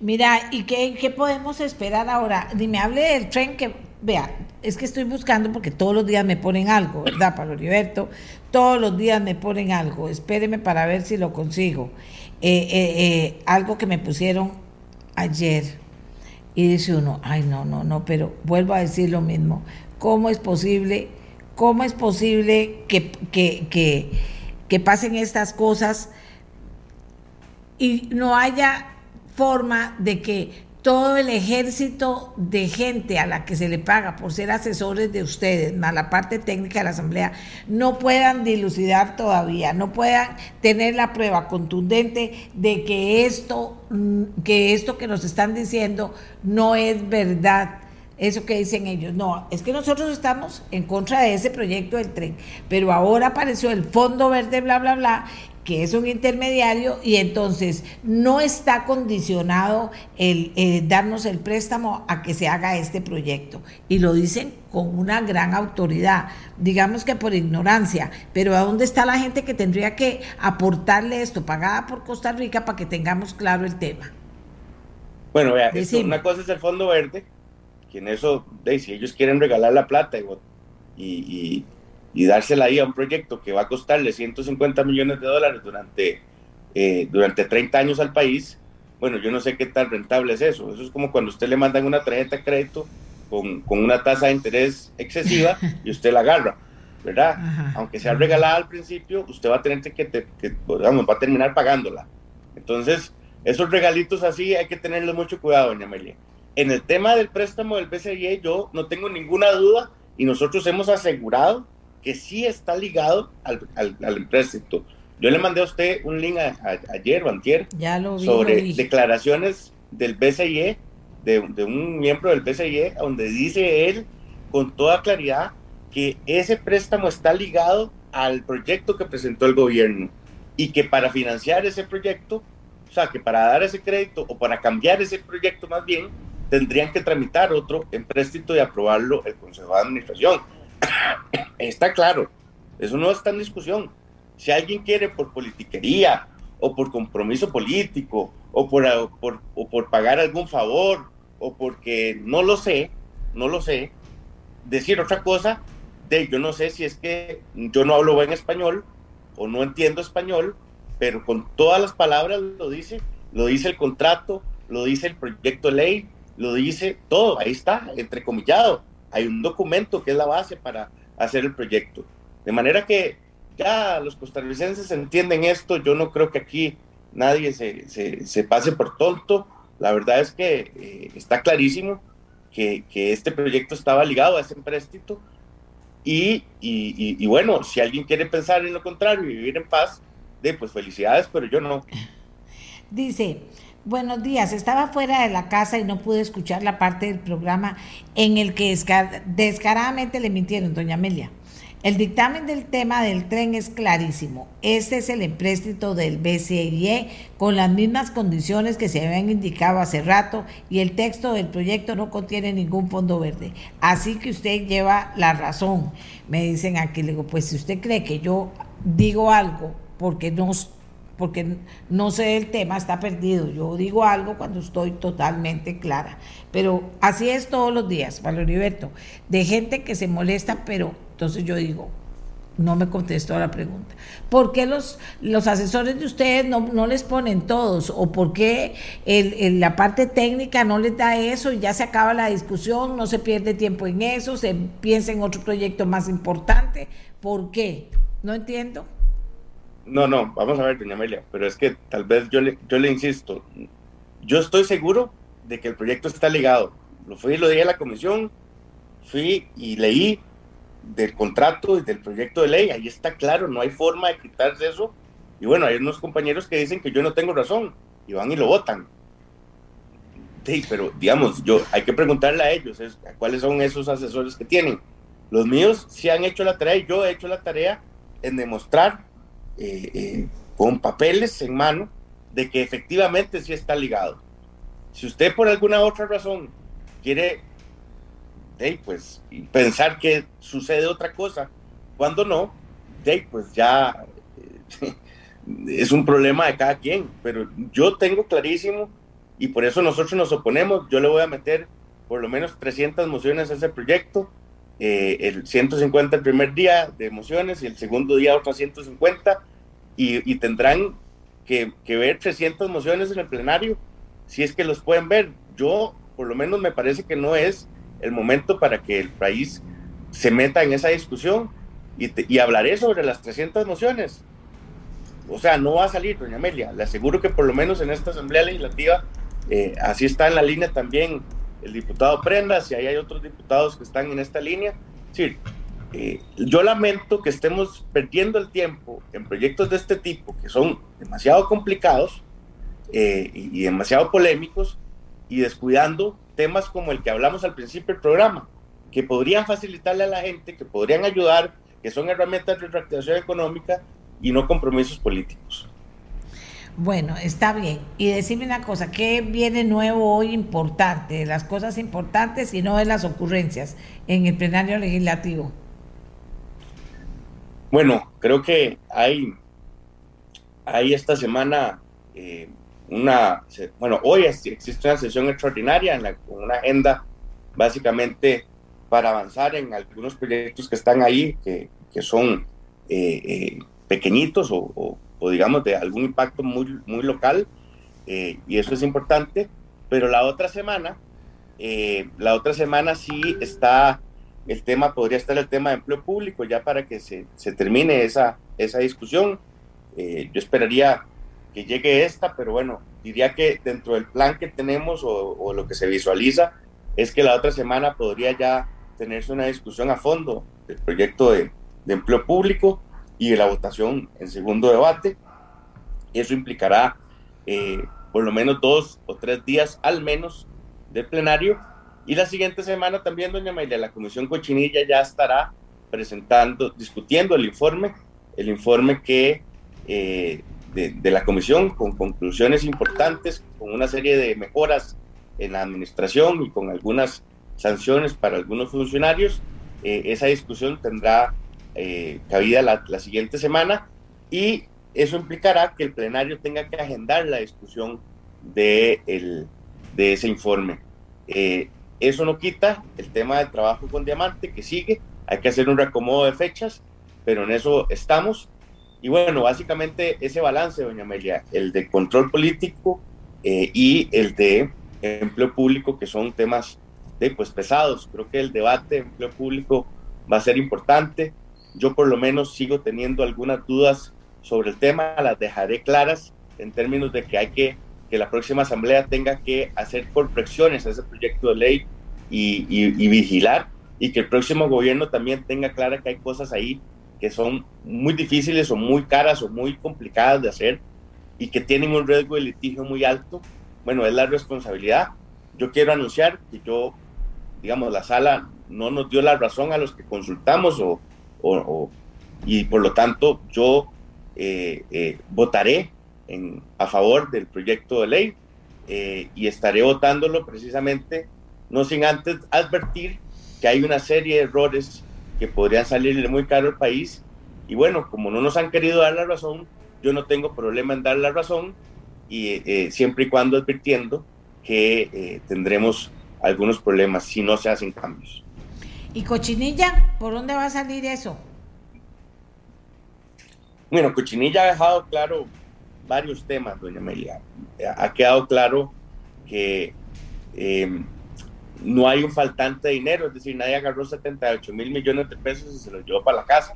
Mira, ¿y qué, qué podemos esperar ahora? Dime, hable del tren que, vea, es que estoy buscando porque todos los días me ponen algo, ¿verdad, Pablo Heriberto? Todos los días me ponen algo. Espéreme para ver si lo consigo. Eh, eh, eh, algo que me pusieron ayer. Y dice uno, ay, no, no, no, pero vuelvo a decir lo mismo. ¿Cómo es posible? ¿Cómo es posible que, que, que, que pasen estas cosas y no haya forma de que todo el ejército de gente a la que se le paga por ser asesores de ustedes, más la parte técnica de la Asamblea, no puedan dilucidar todavía, no puedan tener la prueba contundente de que esto, mm, que esto que nos están diciendo no es verdad. Eso que dicen ellos, no, es que nosotros estamos en contra de ese proyecto del tren, pero ahora apareció el Fondo Verde, bla, bla, bla, que es un intermediario y entonces no está condicionado el eh, darnos el préstamo a que se haga este proyecto. Y lo dicen con una gran autoridad, digamos que por ignorancia, pero ¿a dónde está la gente que tendría que aportarle esto, pagada por Costa Rica, para que tengamos claro el tema? Bueno, vea, una cosa es el Fondo Verde, que en eso, si ellos quieren regalar la plata y y dársela ahí a un proyecto que va a costarle 150 millones de dólares durante, eh, durante 30 años al país, bueno, yo no sé qué tan rentable es eso. Eso es como cuando usted le mandan una tarjeta de crédito con, con una tasa de interés excesiva y usted la agarra, ¿verdad? Aunque sea regalada al principio, usted va a tener que, que, va a terminar pagándola. Entonces, esos regalitos así hay que tenerles mucho cuidado, doña Amelia. En el tema del préstamo del BCE, yo no tengo ninguna duda y nosotros hemos asegurado que sí está ligado al, al, al Yo le mandé a usted un link ayer o antier sobre declaraciones del BCIE, de, de, un miembro del BCIE, donde dice él con toda claridad que ese préstamo está ligado al proyecto que presentó el gobierno y que para financiar ese proyecto, o sea, que para dar ese crédito o para cambiar ese proyecto más bien, tendrían que tramitar otro empréstito y aprobarlo el Consejo de Administración Está claro, eso no está en discusión. Si alguien quiere por politiquería o por compromiso político o por, o por pagar algún favor o porque no lo sé, no lo sé, decir otra cosa, de yo no sé si es que yo no hablo buen español o no entiendo español, pero con todas las palabras lo dice, lo dice el contrato, lo dice el proyecto de ley, lo dice todo, ahí está, entrecomillado hay un documento que es la base para hacer el proyecto. De manera que ya los costarricenses entienden esto, yo no creo que aquí nadie se, se, pase por tonto, la verdad es que eh, está clarísimo que, que, este proyecto estaba ligado a ese empréstito y, y, bueno, si alguien quiere pensar en lo contrario y vivir en paz, de, pues felicidades, pero yo no. Dice, Buenos días, estaba fuera de la casa y no pude escuchar la parte del programa en el que descaradamente le mintieron, doña Amelia. El dictamen del tema del tren es clarísimo. Este es el empréstito del BCIE con las mismas condiciones que se habían indicado hace rato y el texto del proyecto no contiene ningún fondo verde. Así que usted lleva la razón. Me dicen aquí, le digo, pues si usted cree que yo digo algo porque no porque no sé el tema, está perdido. Yo digo algo cuando estoy totalmente clara. Pero así es todos los días, Pablo Heriberto, de gente que se molesta, pero entonces yo digo, no me contestó a la pregunta. ¿Por qué los, los asesores de ustedes no, les ponen todos? ¿O por qué el, la parte técnica no les da eso y ya se acaba la discusión, no se pierde tiempo en eso, se piensa en otro proyecto más importante? ¿Por qué? No entiendo. No, no, vamos a ver, doña Amelia, pero es que tal vez yo le, yo le insisto, yo estoy seguro de que el proyecto está ligado. Lo fui y lo dije a la comisión, fui y leí del contrato y del proyecto de ley, ahí está claro, no hay forma de quitarse eso. Y bueno, hay unos compañeros que dicen que yo no tengo razón y van y lo votan. Sí, pero digamos, yo hay que preguntarle a ellos cuáles son esos asesores que tienen. Los míos sí han hecho la tarea y yo he hecho la tarea en demostrar eh, eh, con papeles en mano de que efectivamente sí está ligado. Si usted por alguna otra razón quiere pues pensar que sucede otra cosa, cuando no, pues ya eh, (laughs) es un problema de cada quien, pero yo tengo clarísimo y por eso nosotros nos oponemos, yo le voy a meter por lo menos 300 mociones a ese proyecto eh, el 150 el primer día de mociones y el segundo día otras 150 y, tendrán que, ver 300 mociones en el plenario si es que los pueden ver. Yo, por lo menos, me parece que no es el momento para que el país se meta en esa discusión y, y hablaré sobre las 300 mociones. O sea, no va a salir, doña Amelia. Le aseguro que por lo menos en esta Asamblea Legislativa, eh, así está en la línea también el diputado Prendas y ahí hay otros diputados que están en esta línea. Sí, eh, yo lamento que estemos perdiendo el tiempo en proyectos de este tipo que son demasiado complicados eh, y, demasiado polémicos y descuidando temas como el que hablamos al principio del programa, que podrían facilitarle a la gente, que podrían ayudar, que son herramientas de reactivación económica y no compromisos políticos. Bueno, está bien. Y decime una cosa, ¿qué viene nuevo hoy importante? Las cosas importantes y no de las ocurrencias en el plenario legislativo. Bueno, creo que hay, hay esta semana eh, una, bueno, hoy existe una sesión extraordinaria en la, con una agenda básicamente para avanzar en algunos proyectos que están ahí, que, son eh, eh, pequeñitos o, o digamos de algún impacto muy, muy local, eh, y eso es importante, pero la otra semana, la otra semana sí está el tema, podría estar el tema de empleo público ya para que se, se termine esa, esa discusión. Eh, yo esperaría que llegue esta, pero bueno, diría que dentro del plan que tenemos o, lo que se visualiza es que la otra semana podría ya tenerse una discusión a fondo del proyecto de, de empleo público y de la votación en segundo debate. Eso implicará eh, por lo menos dos o tres días al menos de plenario. Y la siguiente semana también, doña Mayra, la Comisión Cochinilla ya estará presentando, discutiendo el informe, el informe que eh, de, de, la Comisión con conclusiones importantes, con una serie de mejoras en la administración y con algunas sanciones para algunos funcionarios. Eh, esa discusión tendrá eh, cabida la, la, siguiente semana y eso implicará que el plenario tenga que agendar la discusión de, el, de ese informe. Eso no quita el tema del trabajo con diamante que sigue, hay que hacer un reacomodo de fechas, pero en eso estamos. Y bueno, básicamente ese balance, doña Amelia, el de control político eh, y el de empleo público, que son temas de, pues, pesados. Creo que el debate de empleo público va a ser importante. Yo por lo menos sigo teniendo algunas dudas sobre el tema, las dejaré claras en términos de que hay que que la próxima asamblea tenga que hacer correcciones a ese proyecto de ley y, y, y, vigilar y que el próximo gobierno también tenga clara que hay cosas ahí que son muy difíciles o muy caras o muy complicadas de hacer y que tienen un riesgo de litigio muy alto. Bueno, es la responsabilidad. Yo quiero anunciar que yo, digamos, la sala no nos dio la razón a los que consultamos o, o, o, y por lo tanto yo eh, eh, votaré en, a favor del proyecto de ley eh, y estaré votándolo precisamente no sin antes advertir que hay una serie de errores que podrían salirle muy caro al país y bueno, como no nos han querido dar la razón, yo no tengo problema en dar la razón y siempre y cuando advirtiendo que tendremos algunos problemas si no se hacen cambios. ¿Y Cochinilla? ¿Por dónde va a salir eso? Bueno, Cochinilla ha dejado claro varios temas, doña Amelia. Ha quedado claro que eh, no hay un faltante de dinero, es decir, nadie agarró 78 mil millones de pesos y se los llevó para la casa,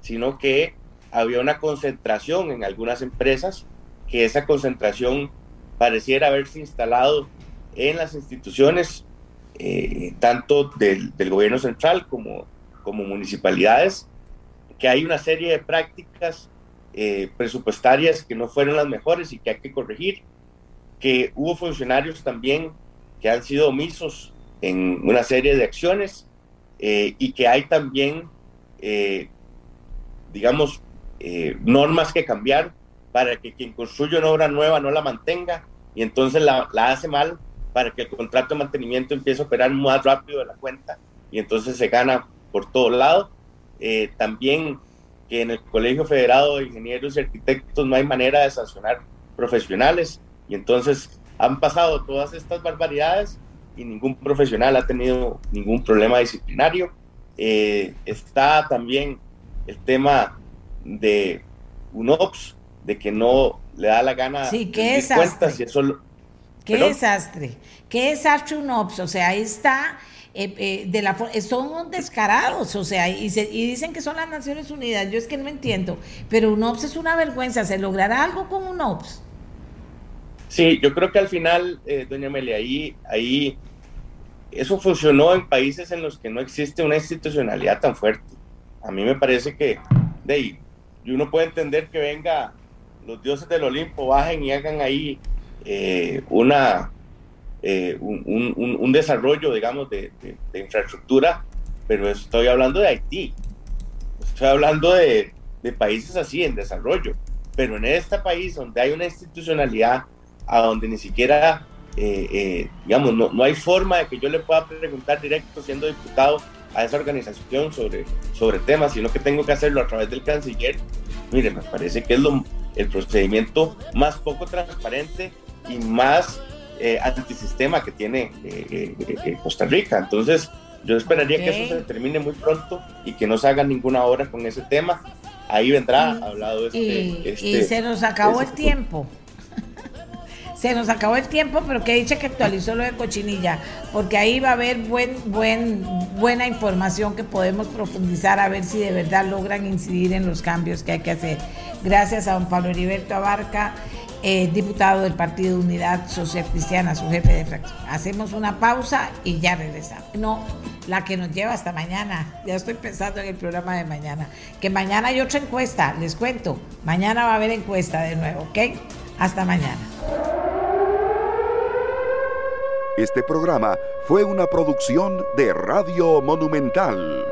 sino que había una concentración en algunas empresas, que esa concentración pareciera haberse instalado en las instituciones eh, tanto del, del, gobierno central como, como municipalidades, que hay una serie de prácticas eh, presupuestarias que no fueron las mejores y que hay que corregir, que hubo funcionarios también que han sido omisos en una serie de acciones eh, y que hay también, eh, digamos, normas que cambiar para que quien construye una obra nueva no la mantenga y entonces la, hace mal para que el contrato de mantenimiento empiece a operar más rápido de la cuenta y entonces se gana por todo lado. Eh, también que en el Colegio Federado de Ingenieros y Arquitectos no hay manera de sancionar profesionales y entonces han pasado todas estas barbaridades y ningún profesional ha tenido ningún problema disciplinario. eh, está también el tema de UNOPS, de que no le da la gana sí, ¿qué cuentas y eso ¿Qué desastre? ¿Qué desastre UNOPS? O sea, ahí está, eh, eh, de la, son descarados, o sea, y, y, dicen que son las Naciones Unidas. Yo es que no entiendo, pero UNOPS es una vergüenza. ¿Se logrará algo con UNOPS? Sí, yo creo que al final, eh, doña Amelia, ahí, ahí eso funcionó en países en los que no existe una institucionalidad tan fuerte. A mí me parece que de ahí, uno puede entender que venga los dioses del Olimpo, bajen y hagan ahí eh, una, eh, un, desarrollo, digamos, de, infraestructura, pero estoy hablando de Haití, estoy hablando de, países así en desarrollo, pero en este país donde hay una institucionalidad a donde ni siquiera, eh, digamos, no, no hay forma de que yo le pueda preguntar directo siendo diputado a esa organización sobre, sobre temas, sino que tengo que hacerlo a través del canciller. Mire, me parece que es lo, el procedimiento más poco transparente y más eh, antisistema que tiene eh, eh, Costa Rica. Entonces, yo esperaría que eso se termine muy pronto y que no se haga ninguna obra con ese tema. Ahí vendrá hablado este, y, este, y se nos acabó el tiempo. (laughs) se nos acabó el tiempo, pero que dice que actualizó lo de Cochinilla, porque ahí va a haber buen, buen, buena información que podemos profundizar a ver si de verdad logran incidir en los cambios que hay que hacer. Gracias a don Pablo Heriberto Abarca, eh, diputado del Partido Unidad Social Cristiana, su jefe de fracción. Hacemos una pausa y ya regresamos. No, la que nos lleva hasta mañana. Ya estoy pensando en el programa de mañana. Que mañana hay otra encuesta, les cuento. Mañana va a haber encuesta de nuevo, ¿ok? Hasta mañana. Este programa fue una producción de Radio Monumental.